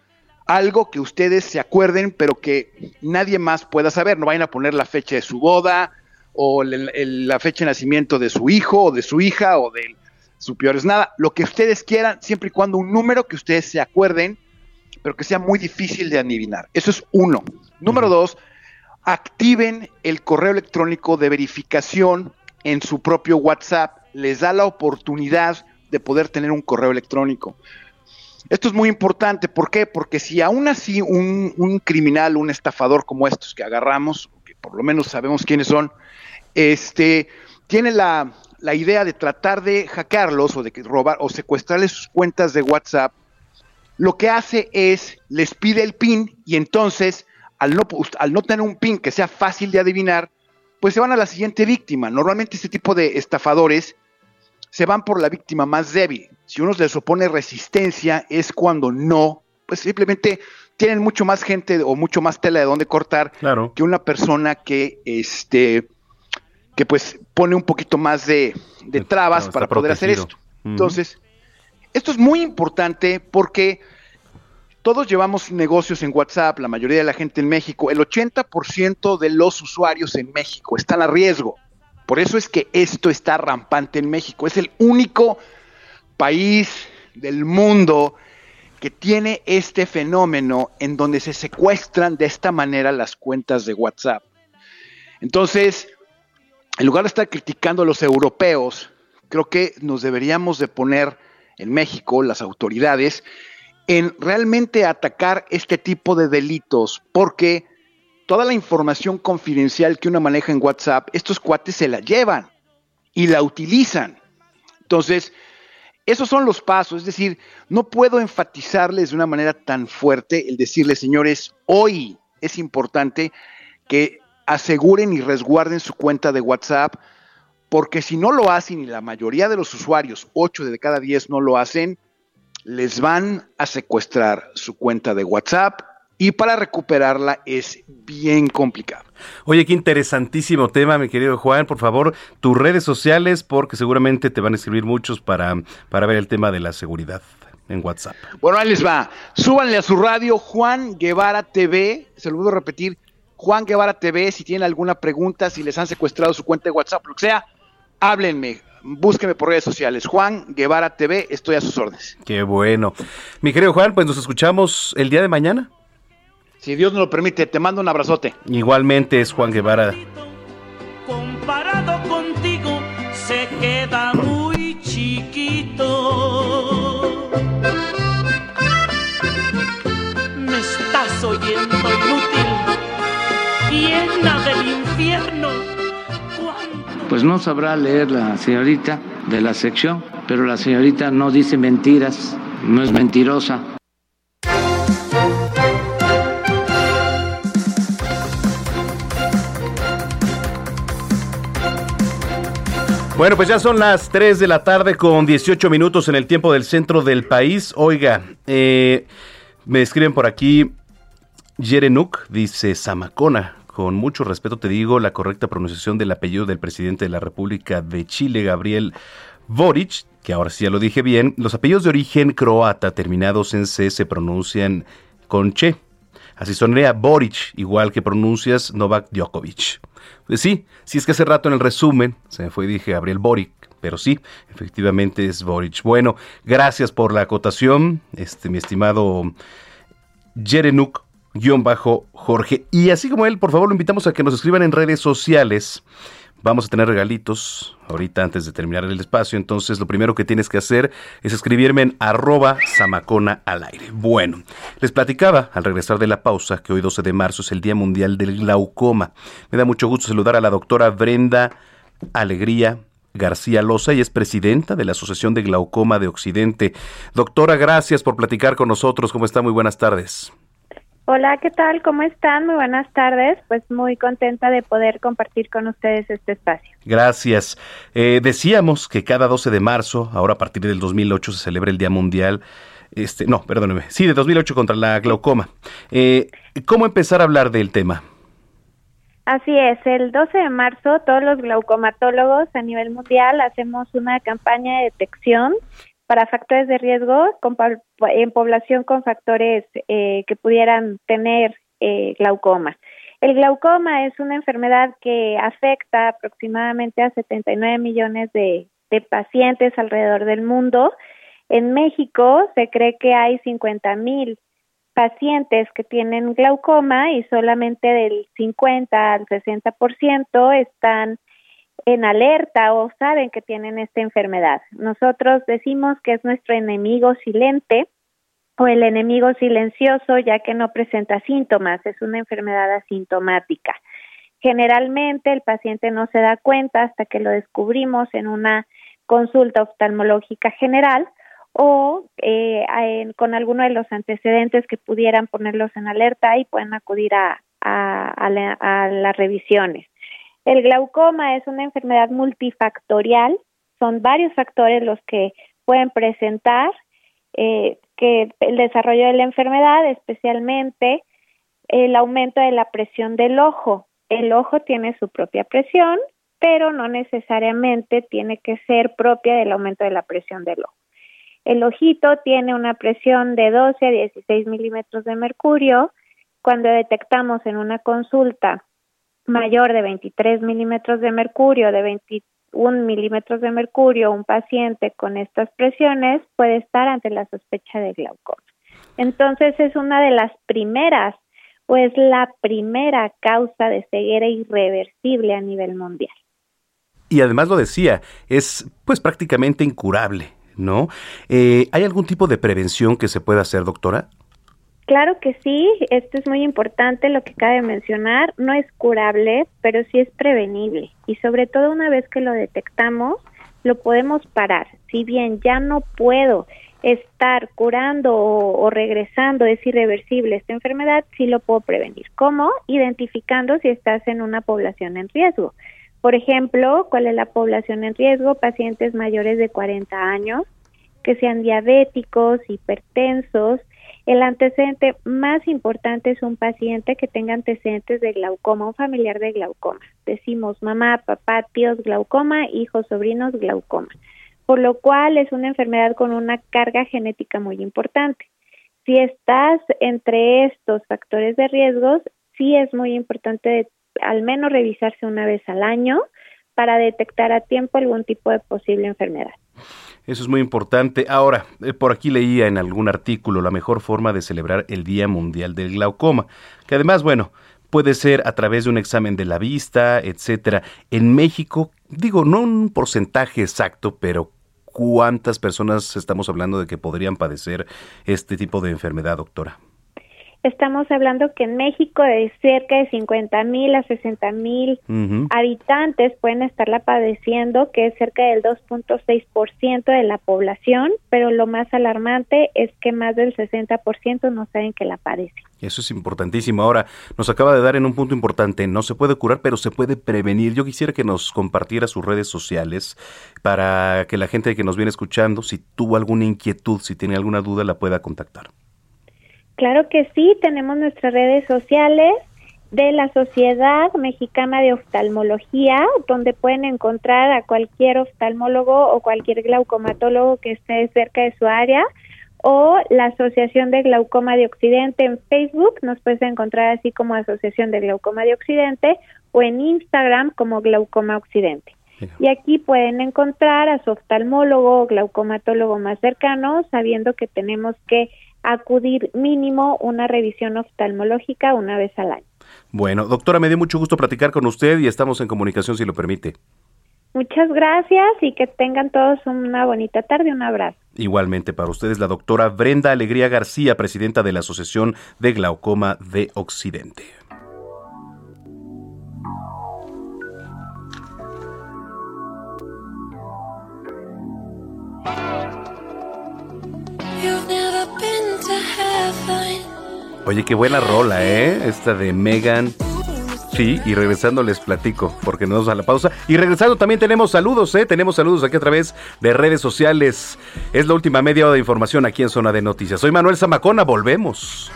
algo que ustedes se acuerden, pero que nadie más pueda saber. No vayan a poner la fecha de su boda o la fecha de nacimiento de su hijo o de su hija o de su peor es nada. Lo que ustedes quieran, siempre y cuando un número que ustedes se acuerden, pero que sea muy difícil de adivinar. Eso es uno. Número dos, activen el correo electrónico de verificación en su propio WhatsApp. Les da la oportunidad de poder tener un correo electrónico. Esto es muy importante, ¿por qué? Porque si aún así un, criminal, un estafador como estos que agarramos, que por lo menos sabemos quiénes son, este, tiene la, la idea de tratar de hackearlos o de robar o secuestrarles sus cuentas de WhatsApp, lo que hace es les pide el PIN y entonces al no, al no tener un PIN que sea fácil de adivinar, pues se van a la siguiente víctima. Normalmente este tipo de estafadores se van por la víctima más débil. Si uno les opone resistencia es cuando no, pues simplemente tienen mucho más gente o mucho más tela de donde cortar que una persona que este que pues pone un poquito más de, trabas para poder hacer esto. Entonces, esto es muy importante porque todos llevamos negocios en WhatsApp, la mayoría de la gente en México, el 80% de los usuarios en México están a riesgo. Por eso es que esto está rampante en México. Es el único país del mundo que tiene este fenómeno en donde se secuestran de esta manera las cuentas de WhatsApp. Entonces, en lugar de estar criticando a los europeos, creo que nos deberíamos de poner en México, las autoridades, en realmente atacar este tipo de delitos, porque toda la información confidencial que uno maneja en WhatsApp, estos cuates se la llevan y la utilizan. Entonces, esos son los pasos, es decir, no puedo enfatizarles de una manera tan fuerte el decirles, señores, hoy es importante que aseguren y resguarden su cuenta de WhatsApp, porque si no lo hacen y la mayoría de los usuarios, 8 de cada 10 no lo hacen, les van a secuestrar su cuenta de WhatsApp, y para recuperarla es bien complicado. Oye, qué interesantísimo tema, mi querido Juan. Por favor, tus redes sociales, porque seguramente te van a escribir muchos para, para ver el tema de la seguridad en WhatsApp. Bueno, ahí les va. Súbanle a su radio Juan Guevara TV. Se lo vuelvo a repetir. Juan Guevara TV, si tienen alguna pregunta, si les han secuestrado su cuenta de WhatsApp, lo que sea, háblenme. Búsqueme por redes sociales. Juan Guevara TV, estoy a sus órdenes. Qué bueno. Mi querido Juan, pues nos escuchamos el día de mañana. Si Dios nos lo permite, te mando un abrazote. Igualmente es Juan Guevara. Comparado contigo, se queda muy chiquito. Me estás oyendo inútil, llena del infierno. Pues no sabrá leer la señorita de la sección, pero la señorita no dice mentiras, no es mentirosa. Bueno, pues ya son las 3 de la tarde con 18 minutos en el tiempo del centro del país. Oiga, eh, me escriben por aquí, Yerenuk dice Samacona. Con mucho respeto te digo la correcta pronunciación del apellido del presidente de la República de Chile, Gabriel Boric, que ahora sí ya lo dije bien. Los apellidos de origen croata terminados en C se pronuncian con che. Así sonaría Boric, igual que pronuncias Novak Djokovic. Pues sí, sí es que hace rato en el resumen se me fue y dije Gabriel Boric, pero sí, efectivamente es Boric. Bueno, gracias por la acotación, este mi estimado Jerenuk guion bajo Jorge. Y así como él, por favor, lo invitamos a que nos escriban en redes sociales. Vamos a tener regalitos ahorita antes de terminar el espacio. Entonces, lo primero que tienes que hacer es escribirme en arroba samacona al aire. Bueno, les platicaba al regresar de la pausa que hoy 12 de marzo es el Día Mundial del Glaucoma. Me da mucho gusto saludar a la doctora Brenda Alegría García Loza y es presidenta de la Asociación de Glaucoma de Occidente. Doctora, gracias por platicar con nosotros. ¿Cómo está? Muy buenas tardes. Hola, ¿qué tal? ¿Cómo están? Muy buenas tardes. Pues muy contenta de poder compartir con ustedes este espacio. Gracias. Eh, decíamos que cada 12 de marzo, ahora a partir del 2008, se celebra el Día Mundial. Este, no, perdóneme. Sí, de 2008 contra la glaucoma. Eh, ¿Cómo empezar a hablar del tema? Así es, el 12 de marzo todos los glaucomatólogos a nivel mundial hacemos una campaña de detección para factores de riesgo en población con factores eh, que pudieran tener eh, glaucoma. El glaucoma es una enfermedad que afecta aproximadamente a 79 millones de, de pacientes alrededor del mundo. En México se cree que hay 50 mil pacientes que tienen glaucoma y solamente del 50 al 60% están en alerta o saben que tienen esta enfermedad. Nosotros decimos que es nuestro enemigo silente o el enemigo silencioso ya que no presenta síntomas, es una enfermedad asintomática. Generalmente el paciente no se da cuenta hasta que lo descubrimos en una consulta oftalmológica general o eh, con alguno de los antecedentes que pudieran ponerlos en alerta y pueden acudir a, a las revisiones. El glaucoma es una enfermedad multifactorial, son varios factores los que pueden presentar eh, que el desarrollo de la enfermedad, especialmente el aumento de la presión del ojo. El ojo tiene su propia presión, pero no necesariamente tiene que ser propia del aumento de la presión del ojo. El ojito tiene una presión de 12 a 16 milímetros de mercurio. Cuando detectamos en una consulta mayor de 23 milímetros de mercurio, de 21 milímetros de mercurio, un paciente con estas presiones puede estar ante la sospecha de glaucoma. Entonces es una de las primeras o es la primera causa de ceguera irreversible a nivel mundial. Y además lo decía, es pues prácticamente incurable, ¿no? Eh, ¿Hay algún tipo de prevención que se pueda hacer, doctora? Claro que sí, esto es muy importante lo que cabe mencionar, no es curable, pero sí es prevenible y sobre todo una vez que lo detectamos, lo podemos parar. Si bien ya no puedo estar curando o, regresando, es irreversible esta enfermedad, sí lo puedo prevenir. ¿Cómo? Identificando si estás en una población en riesgo. Por ejemplo, ¿cuál es la población en riesgo? Pacientes mayores de 40 años, que sean diabéticos, hipertensos, el antecedente más importante es un paciente que tenga antecedentes de glaucoma, un familiar de glaucoma. Decimos mamá, papá, tíos glaucoma, hijos, sobrinos glaucoma. Por lo cual es una enfermedad con una carga genética muy importante. Si estás entre estos factores de riesgos, sí es muy importante al menos revisarse una vez al año para detectar a tiempo algún tipo de posible enfermedad. Eso es muy importante. Ahora, eh, por aquí leía en algún artículo la mejor forma de celebrar el Día Mundial del Glaucoma, que además, bueno, puede ser a través de un examen de la vista, etcétera. En México, digo, no un porcentaje exacto, pero ¿cuántas personas estamos hablando de que podrían padecer este tipo de enfermedad, doctora? Estamos hablando que en México de cerca de 50 mil a 60 mil habitantes pueden estarla padeciendo, que es cerca del 2.6% de la población, pero lo más alarmante es que más del 60% no saben que la padecen. Eso es importantísimo. Ahora, nos acaba de dar en un punto importante, no se puede curar, pero se puede prevenir. Yo quisiera que nos compartiera sus redes sociales para que la gente que nos viene escuchando, si tuvo alguna inquietud, si tiene alguna duda, la pueda contactar. Claro que sí, tenemos nuestras redes sociales de la Sociedad Mexicana de Oftalmología, donde pueden encontrar a cualquier oftalmólogo o cualquier glaucomatólogo que esté cerca de su área, o la Asociación de Glaucoma de Occidente en Facebook, nos puedes encontrar así como Asociación de Glaucoma de Occidente, o en Instagram como Glaucoma Occidente. Y aquí pueden encontrar a su oftalmólogo o glaucomatólogo más cercano, sabiendo que tenemos que acudir mínimo una revisión oftalmológica una vez al año. Bueno, doctora, me dio mucho gusto platicar con usted y estamos en comunicación si lo permite. Muchas gracias y que tengan todos una bonita tarde. Un abrazo. Igualmente para ustedes, la doctora Brenda Alegría García, presidenta de la Asociación de Glaucoma de Occidente. Oye, qué buena rola, ¿eh? Esta de Megan. Sí, y regresando les platico, porque nos vamos a la pausa. Y regresando también tenemos saludos, ¿eh? Tenemos saludos aquí a través de redes sociales. Es la última media hora de información aquí en Zona de Noticias. Soy Manuel Zamacona, volvemos.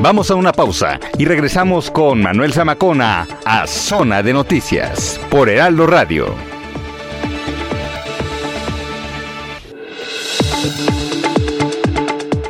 Vamos a una pausa y regresamos con Manuel Zamacona a Zona de Noticias por Heraldo Radio.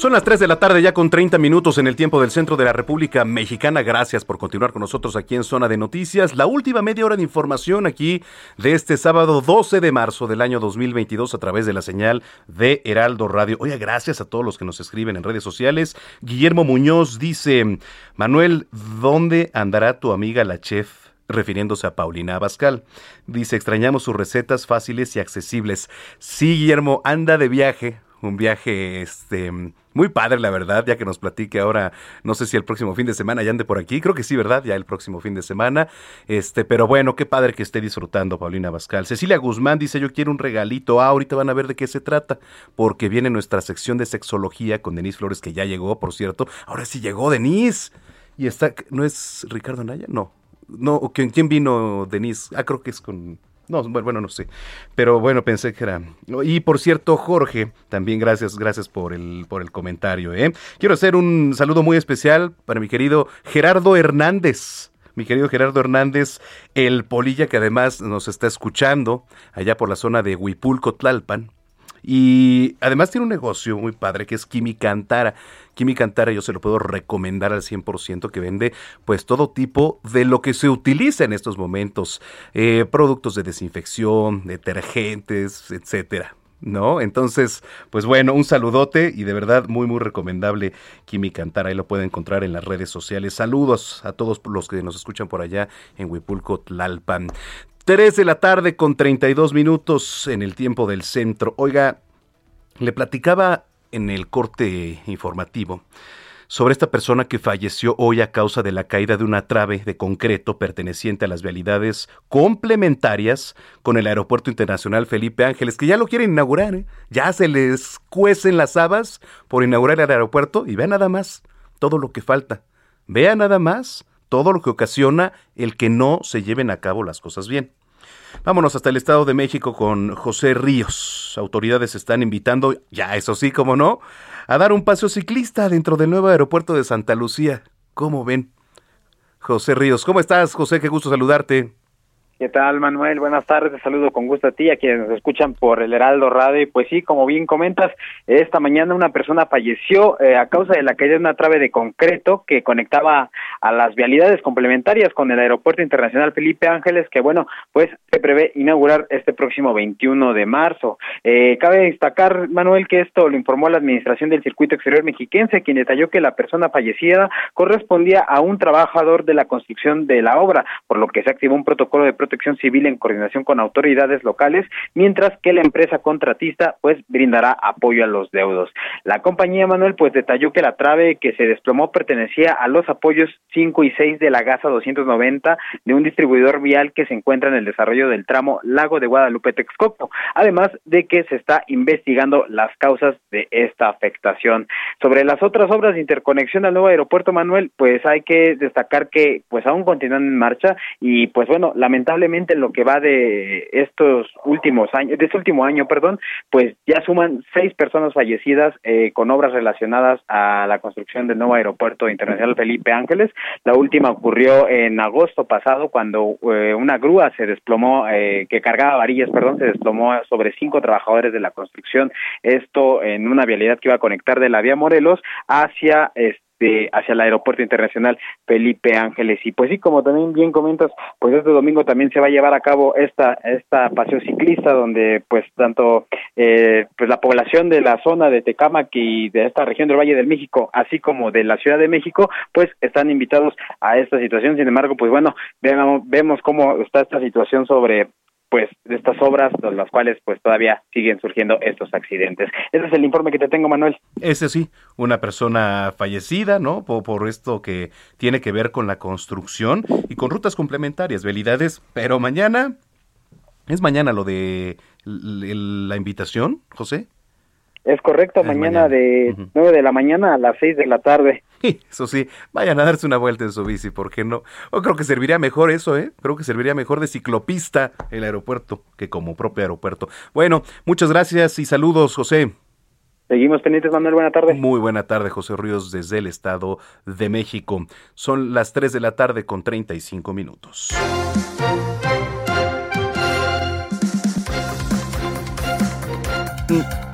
Son las 3 de la tarde ya con 30 minutos en el tiempo del centro de la República Mexicana. Gracias por continuar con nosotros aquí en Zona de Noticias. La última media hora de información aquí de este sábado 12 de marzo del año 2022 a través de la señal de Heraldo Radio. Oye, gracias a todos los que nos escriben en redes sociales. Guillermo Muñoz dice, Manuel, ¿dónde andará tu amiga la chef? refiriéndose a Paulina Abascal. Dice, extrañamos sus recetas fáciles y accesibles. Sí, Guillermo, anda de viaje, un viaje este muy padre la verdad, ya que nos platique ahora, no sé si el próximo fin de semana ya ande por aquí, creo que sí, ¿verdad? Ya el próximo fin de semana. Este, pero bueno, qué padre que esté disfrutando Paulina Bascal. Cecilia Guzmán dice, "Yo quiero un regalito." Ah, ahorita van a ver de qué se trata, porque viene nuestra sección de sexología con Denise Flores que ya llegó, por cierto. Ahora sí llegó Denise. Y está ¿no es Ricardo Naya? No. No, ¿quién, quién vino Denise? Ah, creo que es con no, bueno, no sé. Pero bueno, pensé que era. Y por cierto, Jorge, también gracias, gracias por el, por el comentario. ¿eh? Quiero hacer un saludo muy especial para mi querido Gerardo Hernández. Mi querido Gerardo Hernández, el polilla que además nos está escuchando allá por la zona de Huipulco, Tlalpan. Y además tiene un negocio muy padre que es Química Antara. Química Antara yo se lo puedo recomendar al 100% que vende pues todo tipo de lo que se utiliza en estos momentos. Eh, productos de desinfección, detergentes, etcétera. ¿no? Entonces, pues bueno, un saludote y de verdad muy, muy recomendable Química Antara. Ahí lo pueden encontrar en las redes sociales. Saludos a todos los que nos escuchan por allá en Huipulco, Tlalpan. 3 de la tarde con 32 minutos en el tiempo del centro. Oiga, le platicaba en el corte informativo sobre esta persona que falleció hoy a causa de la caída de una trave de concreto perteneciente a las vialidades complementarias con el Aeropuerto Internacional Felipe Ángeles, que ya lo quieren inaugurar, ¿eh? ya se les cuecen las habas por inaugurar el aeropuerto y vea nada más todo lo que falta. Vea nada más todo lo que ocasiona el que no se lleven a cabo las cosas bien. Vámonos hasta el Estado de México con José Ríos. Autoridades están invitando, ya eso sí, como no, a dar un paseo ciclista dentro del nuevo aeropuerto de Santa Lucía. ¿Cómo ven? José Ríos, ¿cómo estás, José? Qué gusto saludarte. ¿Qué tal, Manuel? Buenas tardes, te saludo con gusto a ti, a quienes nos escuchan por el Heraldo Radio. Y pues sí, como bien comentas, esta mañana una persona falleció eh, a causa de la caída de una trave de concreto que conectaba a las vialidades complementarias con el Aeropuerto Internacional Felipe Ángeles, que bueno, pues se prevé inaugurar este próximo 21 de marzo. Eh, cabe destacar, Manuel, que esto lo informó la Administración del Circuito Exterior Mexiquense, quien detalló que la persona fallecida correspondía a un trabajador de la construcción de la obra, por lo que se activó un protocolo de protección civil en coordinación con autoridades locales, mientras que la empresa contratista pues brindará apoyo a los deudos. La compañía Manuel pues detalló que la trave que se desplomó pertenecía a los apoyos 5 y 6 de la Gasa 290 de un distribuidor vial que se encuentra en el desarrollo del tramo Lago de Guadalupe Texcoco, además de que se está investigando las causas de esta afectación. Sobre las otras obras de interconexión al nuevo aeropuerto Manuel, pues hay que destacar que pues aún continúan en marcha y pues bueno, lamentablemente lo que va de estos últimos años, de este último año, perdón, pues ya suman seis personas fallecidas eh, con obras relacionadas a la construcción del nuevo aeropuerto internacional Felipe Ángeles. La última ocurrió en agosto pasado cuando eh, una grúa se desplomó, eh, que cargaba varillas, perdón, se desplomó sobre cinco trabajadores de la construcción. Esto en una vialidad que iba a conectar de la vía Morelos hacia este hacia el aeropuerto internacional Felipe Ángeles. Y pues sí como también bien comentas pues este domingo también se va a llevar a cabo esta esta paseo ciclista donde pues tanto eh, pues la población de la zona de Tecámac y de esta región del Valle del México así como de la Ciudad de México pues están invitados a esta situación. Sin embargo pues bueno vemos, vemos cómo está esta situación sobre pues de estas obras, de las cuales pues todavía siguen surgiendo estos accidentes. Ese es el informe que te tengo, Manuel. Ese sí, una persona fallecida, ¿no? Por, por esto que tiene que ver con la construcción y con rutas complementarias, velidades, pero mañana, ¿es mañana lo de la invitación, José? Es correcto, mañana, de nueve de la mañana a las 6 de la tarde. Eso sí, vayan a darse una vuelta en su bici, ¿por qué no? Yo creo que serviría mejor eso, ¿eh? Creo que serviría mejor de ciclopista el aeropuerto que como propio aeropuerto. Bueno, muchas gracias y saludos, José. Seguimos pendientes, Manuel. Buena tarde. Muy buena tarde, José Ríos, desde el Estado de México. Son las 3 de la tarde con 35 minutos.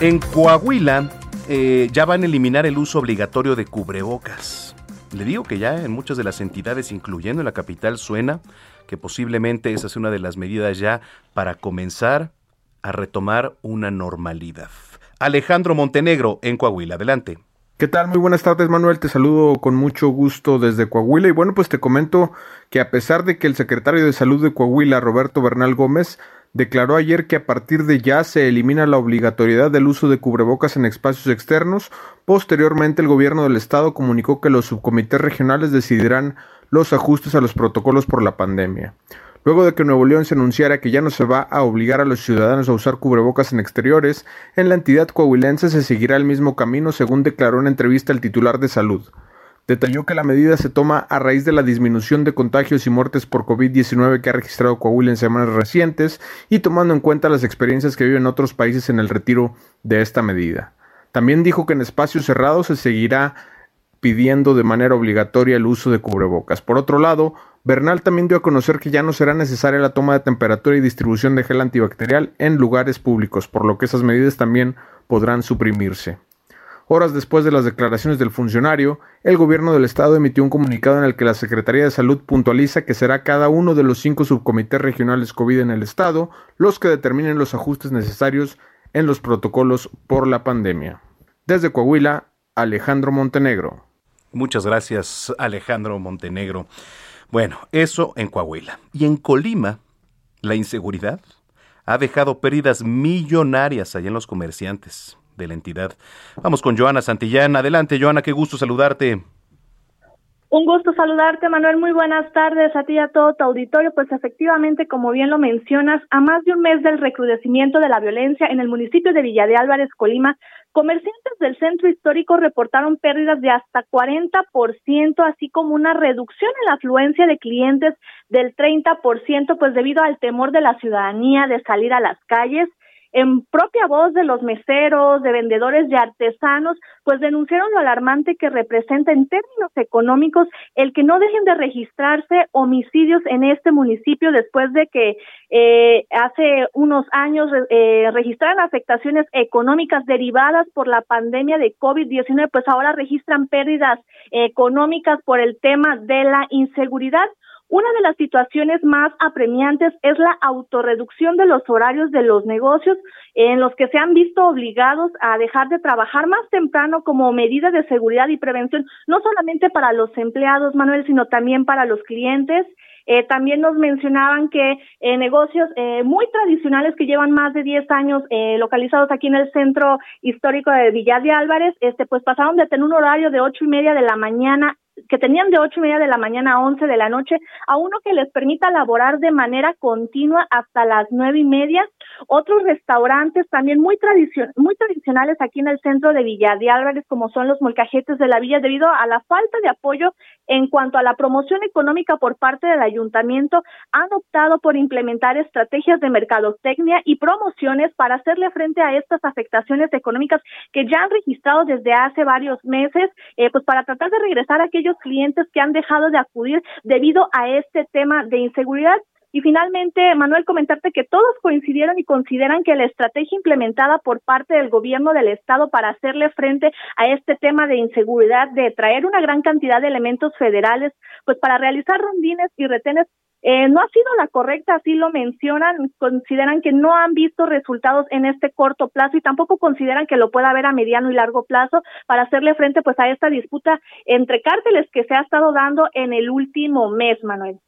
En Coahuila eh, ya van a eliminar el uso obligatorio de cubrebocas. Le digo que ya en muchas de las entidades, incluyendo en la capital, suena que posiblemente esa es una de las medidas ya para comenzar a retomar una normalidad. Alejandro Montenegro en Coahuila, adelante. ¿Qué tal? Muy buenas tardes, Manuel. Te saludo con mucho gusto desde Coahuila. Y bueno, pues te comento que a pesar de que el secretario de Salud de Coahuila, Roberto Bernal Gómez, declaró ayer que a partir de ya se elimina la obligatoriedad del uso de cubrebocas en espacios externos. Posteriormente, el gobierno del estado comunicó que los subcomités regionales decidirán los ajustes a los protocolos por la pandemia. Luego de que Nuevo León se anunciara que ya no se va a obligar a los ciudadanos a usar cubrebocas en exteriores, en la entidad coahuilense se seguirá el mismo camino, según declaró en entrevista el titular de salud. Detalló que la medida se toma a raíz de la disminución de contagios y muertes por COVID-19 que ha registrado Coahuila en semanas recientes y tomando en cuenta las experiencias que viven otros países en el retiro de esta medida. También dijo que en espacios cerrados se seguirá pidiendo de manera obligatoria el uso de cubrebocas. Por otro lado, Bernal también dio a conocer que ya no será necesaria la toma de temperatura y distribución de gel antibacterial en lugares públicos, por lo que esas medidas también podrán suprimirse. Horas después de las declaraciones del funcionario, el gobierno del estado emitió un comunicado en el que la Secretaría de Salud puntualiza que será cada uno de los cinco subcomités regionales COVID en el estado los que determinen los ajustes necesarios en los protocolos por la pandemia. Desde Coahuila, Alejandro Montenegro. Muchas gracias, Alejandro Montenegro. Bueno, eso en Coahuila. Y en Colima, la inseguridad ha dejado pérdidas millonarias allá en los comerciantes de la entidad. Vamos con Joana Santillán. Adelante, Joana, qué gusto saludarte. Un gusto saludarte, Manuel. Muy buenas tardes a ti y a todo tu auditorio. Pues efectivamente, como bien lo mencionas, a más de un mes del recrudecimiento de la violencia en el municipio de Villa de Álvarez, Colima, comerciantes del centro histórico reportaron pérdidas de hasta 40%, así como una reducción en la afluencia de clientes del 30%, pues debido al temor de la ciudadanía de salir a las calles en propia voz de los meseros, de vendedores y artesanos, pues denunciaron lo alarmante que representa en términos económicos el que no dejen de registrarse homicidios en este municipio después de que eh, hace unos años eh, registraran afectaciones económicas derivadas por la pandemia de COVID-19, pues ahora registran pérdidas económicas por el tema de la inseguridad. Una de las situaciones más apremiantes es la autorreducción de los horarios de los negocios en los que se han visto obligados a dejar de trabajar más temprano como medida de seguridad y prevención, no solamente para los empleados, Manuel, sino también para los clientes. Eh, también nos mencionaban que eh, negocios eh, muy tradicionales que llevan más de 10 años eh, localizados aquí en el centro histórico de Villar de Álvarez, este, pues pasaron de tener un horario de ocho y media de la mañana que tenían de ocho y media de la mañana a once de la noche a uno que les permita laborar de manera continua hasta las nueve y media. Otros restaurantes también muy, tradicion muy tradicionales aquí en el centro de Villa de Álvarez, como son los molcajetes de la villa, debido a la falta de apoyo en cuanto a la promoción económica por parte del ayuntamiento, han optado por implementar estrategias de mercadotecnia y promociones para hacerle frente a estas afectaciones económicas que ya han registrado desde hace varios meses, eh, pues para tratar de regresar a aquellos clientes que han dejado de acudir debido a este tema de inseguridad. Y finalmente, Manuel, comentarte que todos coincidieron y consideran que la estrategia implementada por parte del gobierno del Estado para hacerle frente a este tema de inseguridad, de traer una gran cantidad de elementos federales, pues para realizar rondines y retenes eh, no ha sido la correcta, así lo mencionan, consideran que no han visto resultados en este corto plazo y tampoco consideran que lo pueda haber a mediano y largo plazo para hacerle frente pues a esta disputa entre cárteles que se ha estado dando en el último mes, Manuel.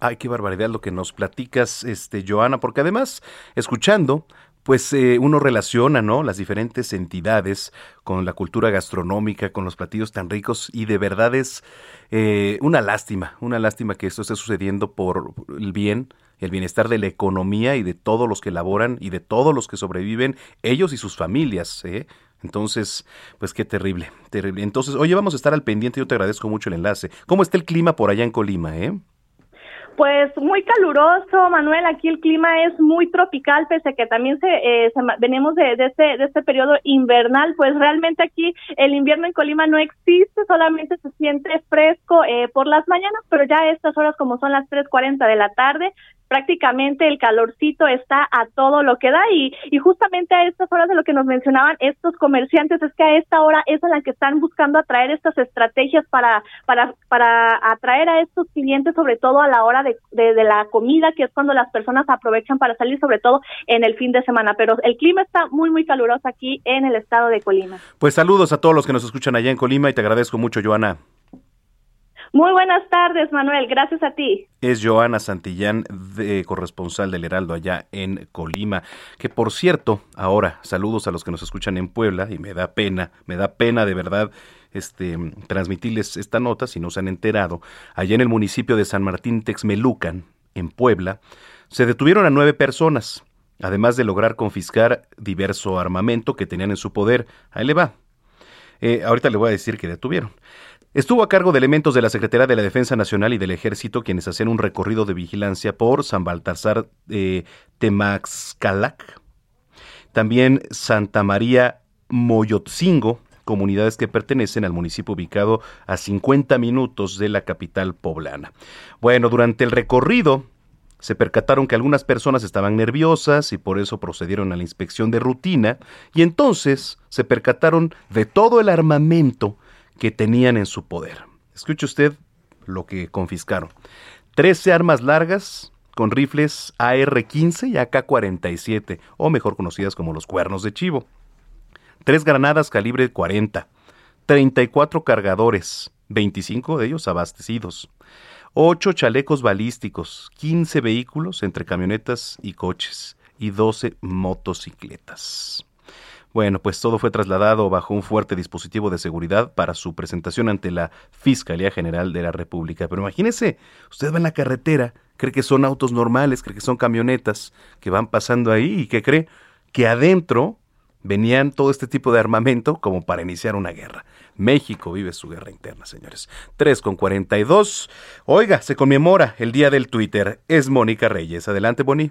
Ay, qué barbaridad lo que nos platicas, este, Joana, porque además, escuchando, pues eh, uno relaciona, ¿no? Las diferentes entidades con la cultura gastronómica, con los platillos tan ricos y de verdad es eh, una lástima, una lástima que esto esté sucediendo por el bien, el bienestar de la economía y de todos los que laboran y de todos los que sobreviven, ellos y sus familias, ¿eh? Entonces, pues qué terrible, terrible. Entonces, oye, vamos a estar al pendiente, yo te agradezco mucho el enlace. ¿Cómo está el clima por allá en Colima, eh? Pues muy caluroso, Manuel. Aquí el clima es muy tropical, pese a que también se, eh, se venimos de, de, este, de este periodo invernal. Pues realmente aquí el invierno en Colima no existe, solamente se siente fresco eh, por las mañanas, pero ya a estas horas, como son las 3:40 de la tarde, prácticamente el calorcito está a todo lo que da y, y justamente a estas horas de lo que nos mencionaban estos comerciantes es que a esta hora es en la que están buscando atraer estas estrategias para, para, para atraer a estos clientes, sobre todo a la hora de, de, de la comida, que es cuando las personas aprovechan para salir, sobre todo en el fin de semana. Pero el clima está muy, muy caluroso aquí en el estado de Colima. Pues saludos a todos los que nos escuchan allá en Colima y te agradezco mucho, Joana. Muy buenas tardes, Manuel. Gracias a ti. Es Joana Santillán, de, corresponsal del Heraldo allá en Colima. Que por cierto, ahora saludos a los que nos escuchan en Puebla y me da pena, me da pena de verdad este, transmitirles esta nota si no se han enterado. Allá en el municipio de San Martín Texmelucan, en Puebla, se detuvieron a nueve personas, además de lograr confiscar diverso armamento que tenían en su poder. Ahí le va. Eh, ahorita le voy a decir que detuvieron. Estuvo a cargo de elementos de la Secretaría de la Defensa Nacional y del Ejército quienes hacían un recorrido de vigilancia por San Baltasar eh, Temaxcalac, también Santa María Moyotzingo, comunidades que pertenecen al municipio ubicado a 50 minutos de la capital poblana. Bueno, durante el recorrido se percataron que algunas personas estaban nerviosas y por eso procedieron a la inspección de rutina y entonces se percataron de todo el armamento que tenían en su poder. Escuche usted lo que confiscaron. 13 armas largas con rifles AR-15 y AK-47, o mejor conocidas como los cuernos de chivo. Tres granadas calibre 40, 34 cargadores, 25 de ellos abastecidos, 8 chalecos balísticos, 15 vehículos entre camionetas y coches y 12 motocicletas. Bueno, pues todo fue trasladado bajo un fuerte dispositivo de seguridad para su presentación ante la Fiscalía General de la República. Pero imagínese, usted va en la carretera, cree que son autos normales, cree que son camionetas que van pasando ahí y que cree que adentro venían todo este tipo de armamento como para iniciar una guerra. México vive su guerra interna, señores. 3 con 42. Oiga, se conmemora el día del Twitter. Es Mónica Reyes. Adelante, Boni.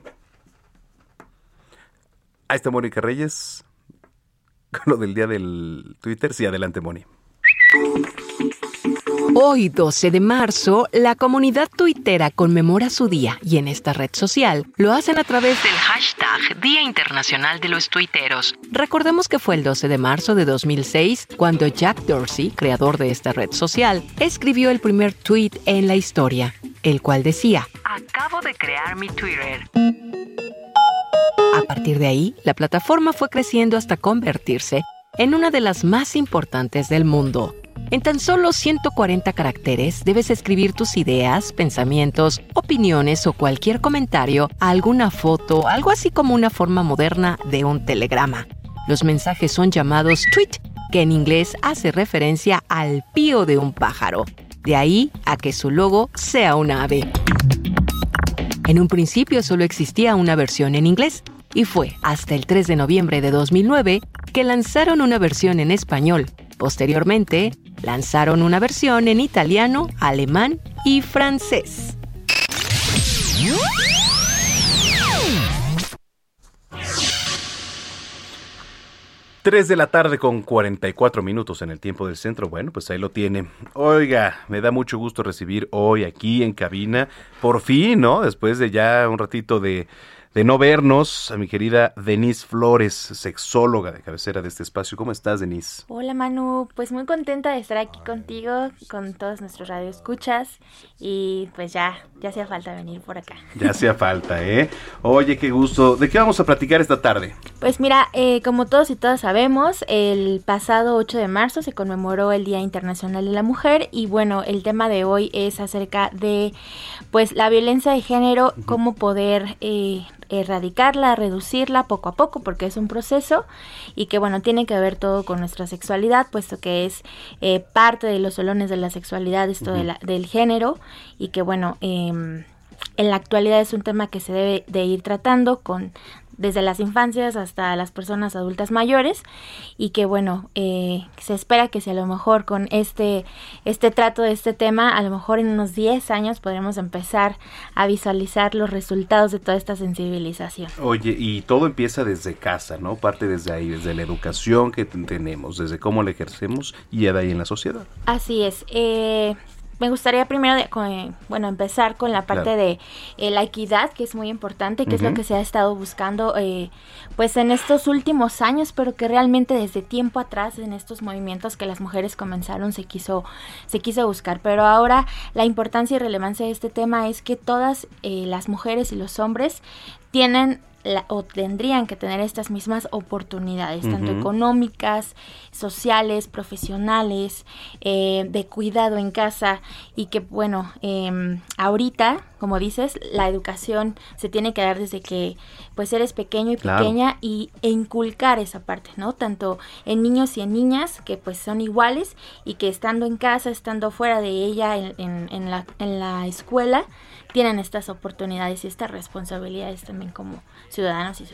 Ahí está Mónica Reyes con lo del día del Twitter. Sí, adelante, Moni. Hoy, 12 de marzo, la comunidad tuitera conmemora su día y en esta red social lo hacen a través del hashtag Día Internacional de los Tuiteros. Recordemos que fue el 12 de marzo de 2006 cuando Jack Dorsey, creador de esta red social, escribió el primer tweet en la historia, el cual decía, Acabo de crear mi Twitter. A partir de ahí, la plataforma fue creciendo hasta convertirse en una de las más importantes del mundo. En tan solo 140 caracteres debes escribir tus ideas, pensamientos, opiniones o cualquier comentario a alguna foto, algo así como una forma moderna de un telegrama. Los mensajes son llamados tweet, que en inglés hace referencia al pío de un pájaro. De ahí a que su logo sea un ave. En un principio solo existía una versión en inglés y fue hasta el 3 de noviembre de 2009 que lanzaron una versión en español. Posteriormente, lanzaron una versión en italiano, alemán y francés. 3 de la tarde con 44 minutos en el tiempo del centro. Bueno, pues ahí lo tiene. Oiga, me da mucho gusto recibir hoy aquí en cabina, por fin, ¿no? Después de ya un ratito de de no vernos a mi querida Denise Flores, sexóloga de cabecera de este espacio. ¿Cómo estás, Denise? Hola, Manu. Pues muy contenta de estar aquí contigo, con todos nuestros radioescuchas. Y pues ya, ya hacía falta venir por acá. Ya hacía falta, ¿eh? Oye, qué gusto. ¿De qué vamos a platicar esta tarde? Pues mira, eh, como todos y todas sabemos, el pasado 8 de marzo se conmemoró el Día Internacional de la Mujer. Y bueno, el tema de hoy es acerca de pues la violencia de género, cómo poder eh, erradicarla, reducirla poco a poco, porque es un proceso y que bueno, tiene que ver todo con nuestra sexualidad, puesto que es eh, parte de los solones de la sexualidad, esto de la, del género, y que bueno, em, en la actualidad es un tema que se debe de ir tratando con desde las infancias hasta las personas adultas mayores y que bueno eh, se espera que si a lo mejor con este este trato de este tema a lo mejor en unos 10 años podremos empezar a visualizar los resultados de toda esta sensibilización. Oye y todo empieza desde casa no parte desde ahí desde la educación que tenemos desde cómo la ejercemos y ya de ahí en la sociedad. Así es. Eh, me gustaría primero, bueno, empezar con la parte de eh, la equidad, que es muy importante, que es lo que se ha estado buscando, eh, pues en estos últimos años, pero que realmente desde tiempo atrás, en estos movimientos que las mujeres comenzaron, se quiso, se quiso buscar. Pero ahora la importancia y relevancia de este tema es que todas eh, las mujeres y los hombres tienen o tendrían que tener estas mismas oportunidades, tanto económicas, sociales, profesionales, eh, de cuidado en casa y que, bueno, eh, ahorita, como dices, la educación se tiene que dar desde que pues eres pequeño y pequeña y, e inculcar esa parte, ¿no? Tanto en niños y en niñas que pues son iguales y que estando en casa, estando fuera de ella, en, en, la, en la escuela, tienen estas oportunidades y estas responsabilidades también como ciudadanos y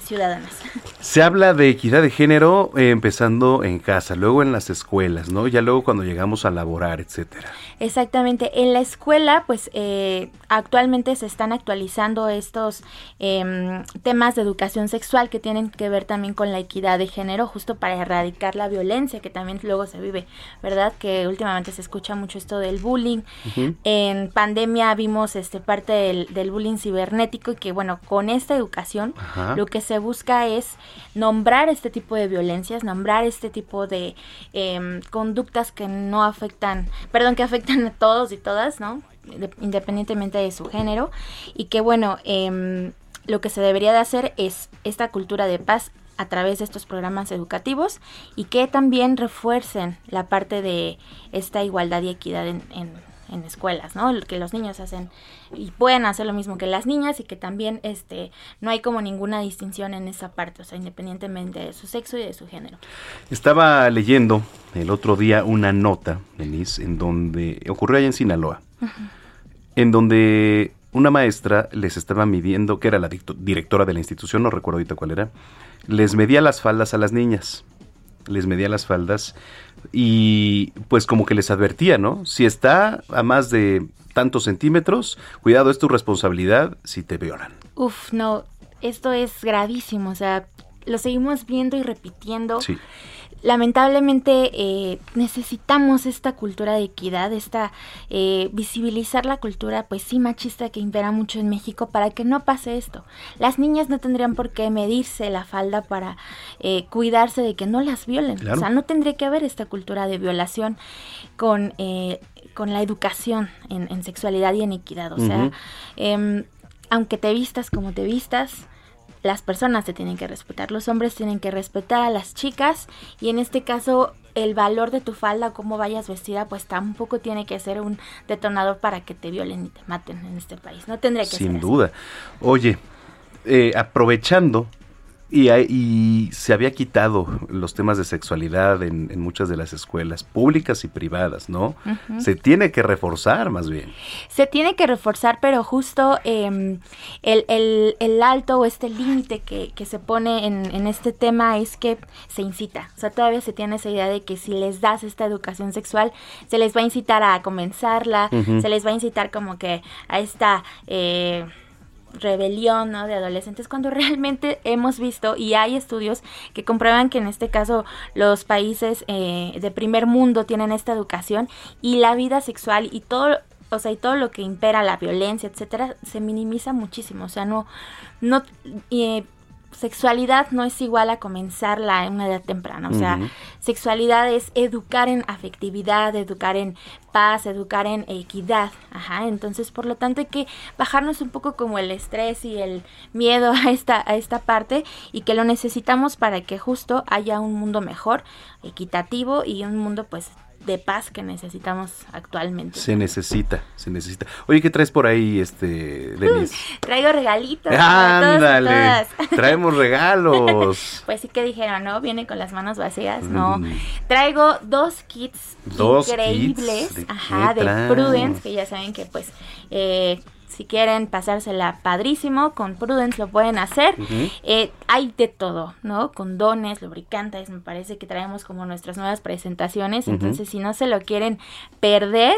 ciudadanas. Se habla de equidad de género eh, empezando en casa, luego en las escuelas, ¿no? Ya luego cuando llegamos a laborar, etcétera. Exactamente. En la escuela, pues eh, actualmente se están actualizando estos em, temas de educación sexual que tienen que ver también con la equidad de género, justo para erradicar la violencia que también luego se vive, ¿verdad? Que últimamente se escucha mucho esto del bullying. En pandemia vimos este parte del, bullying cibernético y que bueno, con esta educación lo que se busca es nombrar este tipo de violencias, nombrar este tipo de em, conductas que no afectan, perdón, que afectan a todos y todas, ¿no? independientemente de su género y que bueno, em, lo que se debería de hacer es esta cultura de paz a través de estos programas educativos y que también refuercen la parte de esta igualdad y equidad en, en escuelas, ¿no? Que los niños hacen y pueden hacer lo mismo que las niñas y que también este no hay como ninguna distinción en esa parte, o sea, independientemente de su sexo y de su género. Estaba leyendo el otro día una nota, Denise, en donde ocurrió allá en Sinaloa, en donde una maestra les estaba midiendo, que era la directora de la institución, no recuerdo ahorita cuál era, les medía las faldas a las niñas, les medía las faldas y pues como que les advertía, ¿no? Si está a más de tantos centímetros, cuidado, es tu responsabilidad si te violan. Uf, no, esto es gravísimo, o sea, lo seguimos viendo y repitiendo. Sí. Lamentablemente eh, necesitamos esta cultura de equidad, esta eh, visibilizar la cultura, pues sí machista que impera mucho en México para que no pase esto. Las niñas no tendrían por qué medirse la falda para eh, cuidarse de que no las violen. Claro. O sea, no tendría que haber esta cultura de violación con eh, con la educación en, en sexualidad y en equidad. O sea, em, aunque te vistas como te vistas, las personas te tienen que respetar, los hombres tienen que respetar a las chicas y en este caso el valor de tu falda, cómo vayas vestida, pues tampoco tiene que ser un detonador para que te violen y te maten en este país. No tendría que ser Sin así. duda. Oye, eh, aprovechando, y, hay- y se había quitado los temas de sexualidad en, en muchas de las escuelas públicas y privadas, ¿no? Se tiene que reforzar más bien. Se tiene que reforzar, pero justo em, el, el- el alto o este límite que, que se pone en, en este tema es que se incita. O sea, todavía se tiene esa idea de que si les das esta educación sexual, se les va a incitar a comenzarla, se les va a incitar como que a esta... eh, rebelión ¿no? de adolescentes cuando realmente hemos visto y hay estudios que comprueban que en este caso los países eh, de primer mundo tienen esta educación y la vida sexual y todo o sea y todo lo que impera la violencia etcétera se minimiza muchísimo o sea no no eh, sexualidad no es igual a comenzarla en una edad temprana o sea sexualidad es educar en afectividad, educar en paz, educar en equidad. Ajá, entonces por lo tanto hay que bajarnos un poco como el estrés y el miedo a esta, a esta parte y que lo necesitamos para que justo haya un mundo mejor, equitativo y un mundo pues de paz que necesitamos actualmente. Se necesita, se necesita. Oye, ¿qué traes por ahí, este, Denise? Traigo regalitos. Ándale, traemos regalos. Pues sí que dijeron, ¿no? Viene con las manos vacías, ¿no? Mm. Traigo dos kits Dos increíbles, kits, ¿de ajá, de? Prudence, que ya saben que pues eh, si quieren pasársela padrísimo, con Prudence lo pueden hacer. Eh, hay de todo, ¿no? Condones, lubricantes, me parece que traemos como nuestras nuevas presentaciones, entonces si no se lo quieren perder,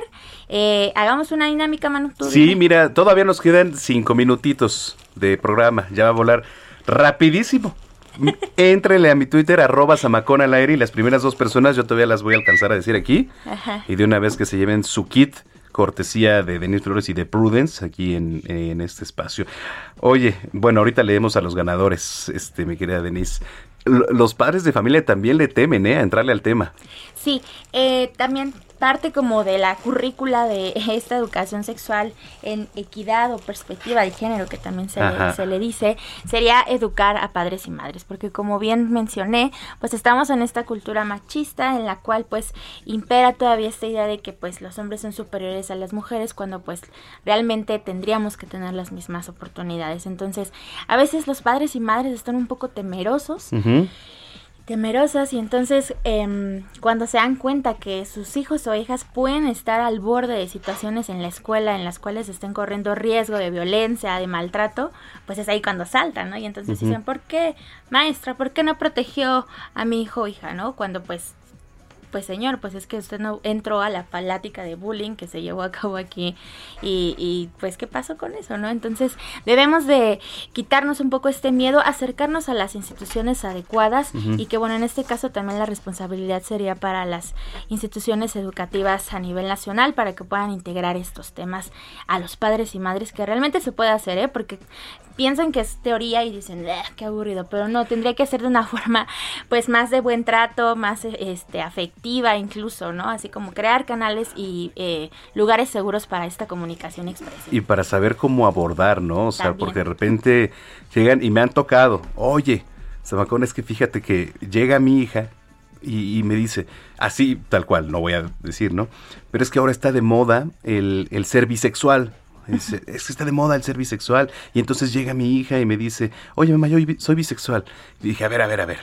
eh, hagamos una dinámica, Manu. Sí, dime. mira, todavía nos quedan cinco minutitos de programa. Ya va a volar rapidísimo. Éntrenle a mi Twitter, arroba Samacón al aire, y las primeras dos personas yo todavía las voy a alcanzar a decir aquí. Ajá. Y de una vez que se lleven su kit, cortesía de Denis Flores y de Prudence, aquí en, en este espacio. Oye, bueno, ahorita leemos a los ganadores, este, mi querida Denise. Los padres de familia también le temen, ¿eh? A entrarle al tema. Sí, eh, también parte como de la currícula de esta educación sexual en equidad o perspectiva de género, que también se, le, se le dice, sería educar a padres y madres, porque como bien mencioné, pues estamos en esta cultura machista en la cual pues impera todavía esta idea de que pues los hombres son superiores a las mujeres cuando pues realmente tendríamos que tener las mismas oportunidades. Entonces, a veces los padres y madres están un poco temerosos temerosas y entonces em, cuando se dan cuenta que sus hijos o hijas pueden estar al borde de situaciones en la escuela en las cuales estén corriendo riesgo de violencia, de maltrato, pues es ahí cuando saltan, ¿no? Y entonces dicen, ¿por qué, maestra? ¿Por qué no protegió a mi hijo o hija, ¿no? Cuando pues pues señor, pues es que usted no entró a la plática de bullying que se llevó a cabo aquí y, y, pues qué pasó con eso, ¿no? Entonces debemos de quitarnos un poco este miedo, acercarnos a las instituciones adecuadas y que bueno, en este caso también la responsabilidad sería para las instituciones educativas a nivel nacional para que puedan integrar estos temas a los padres y madres que realmente se puede hacer, ¿eh? Porque piensan que es teoría y dicen, "Eh, qué aburrido, pero no, tendría que ser de una forma pues más de buen trato, más este afectiva incluso, ¿no? Así como crear canales y eh, lugares seguros para esta comunicación expresa. Y para saber cómo abordar, ¿no? O sea, También. porque de repente llegan y me han tocado, oye, Samacón, es que fíjate que llega mi hija y, y me dice, así, tal cual, no voy a decir, ¿no? Pero es que ahora está de moda el, el ser bisexual. Dice, es que está de moda el ser bisexual. Y entonces llega mi hija y me dice, oye, mamá, yo soy bisexual. Y dije, a ver, a ver, a ver.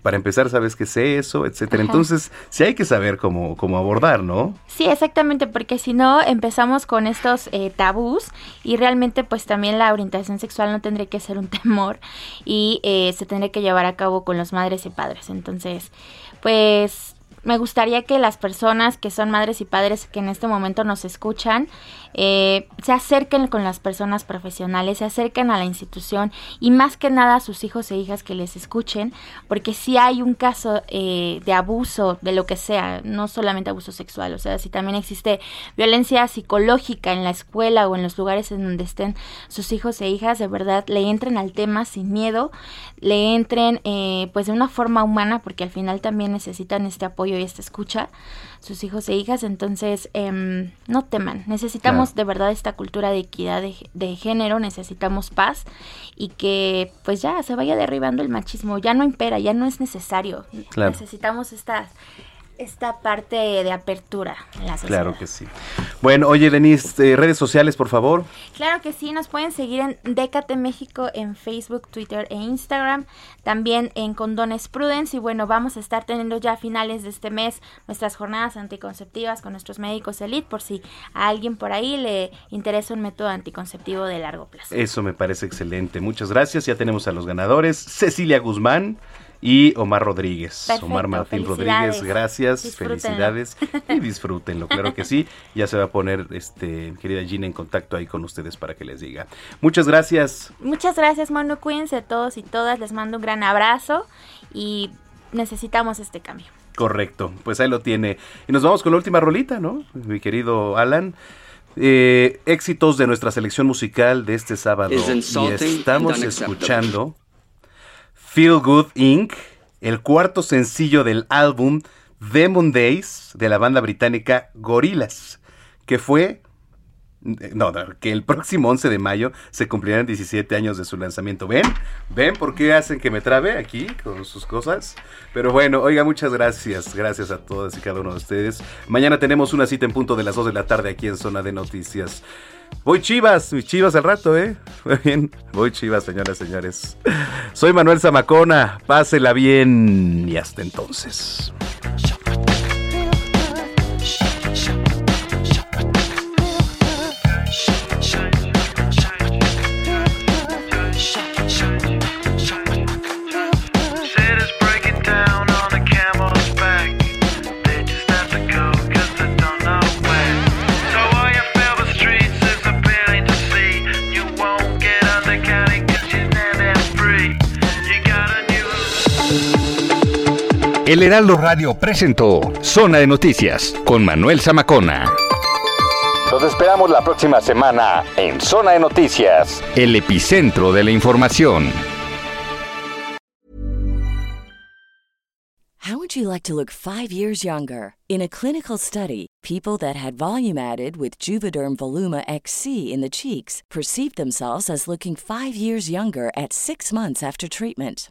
Para empezar, ¿sabes qué es eso? Etcétera. Ajá. Entonces, sí hay que saber cómo, cómo abordar, ¿no? Sí, exactamente, porque si no empezamos con estos eh, tabús y realmente pues también la orientación sexual no tendría que ser un temor y eh, se tendría que llevar a cabo con los madres y padres. Entonces, pues me gustaría que las personas que son madres y padres que en este momento nos escuchan eh, se acerquen con las personas profesionales, se acerquen a la institución y más que nada a sus hijos e hijas que les escuchen, porque si hay un caso eh, de abuso, de lo que sea, no solamente abuso sexual, o sea, si también existe violencia psicológica en la escuela o en los lugares en donde estén sus hijos e hijas, de verdad le entren al tema sin miedo, le entren eh, pues de una forma humana, porque al final también necesitan este apoyo y esta escucha sus hijos e hijas, entonces em, no teman, necesitamos de verdad esta cultura de equidad de, género, necesitamos paz y que pues ya se vaya derribando el machismo, ya no impera, ya no es necesario, necesitamos estas esta parte de apertura en la sociedad. Claro que sí. Bueno, oye, Denise, eh, redes sociales, por favor. Claro que sí, nos pueden seguir en Décate México en Facebook, Twitter e Instagram, también en Condones Prudence y bueno, vamos a estar teniendo ya a finales de este mes nuestras jornadas anticonceptivas con nuestros médicos elite por si a alguien por ahí le interesa un método anticonceptivo de largo plazo. Eso me parece excelente. Muchas gracias. Ya tenemos a los ganadores. Cecilia Guzmán y Omar Rodríguez. Omar Martín Rodríguez, gracias, felicidades y disfrútenlo, claro que sí. Ya se va a poner, este, querida Gina, en contacto ahí con ustedes para que les diga. Muchas gracias. Muchas gracias, Manu. Cuídense todos y todas. Les mando un gran abrazo y necesitamos este cambio. Correcto, pues ahí lo tiene. Y nos vamos con la última rolita, ¿no? Mi querido Alan. Eh, éxitos de nuestra selección musical de este sábado. Y estamos escuchando Feel Good Inc., el cuarto sencillo del álbum Demon Days de la banda británica Gorillaz, que fue no, que el próximo 11 de mayo se cumplirán 17 años de su lanzamiento. ¿Ven? ¿Ven por qué hacen que me trabe aquí con sus cosas? Pero bueno, oiga, muchas gracias. Gracias a todas y cada uno de ustedes. Mañana tenemos una cita en punto de las 2 de la tarde aquí en Zona de Noticias. Voy chivas, mis chivas al rato, ¿eh? Muy bien, voy chivas, señoras y señores. Soy Manuel Zamacona, pásela bien y hasta entonces. El Heraldo Radio presentó Zona de Noticias con Manuel Zamacona. Nos esperamos la próxima semana en Zona de Noticias, el epicentro de la información. How would you like to look 5 years younger? In a clinical study, people that had volume added with Juvederm Voluma XC in the cheeks perceived themselves as looking 5 years younger at 6 months after treatment.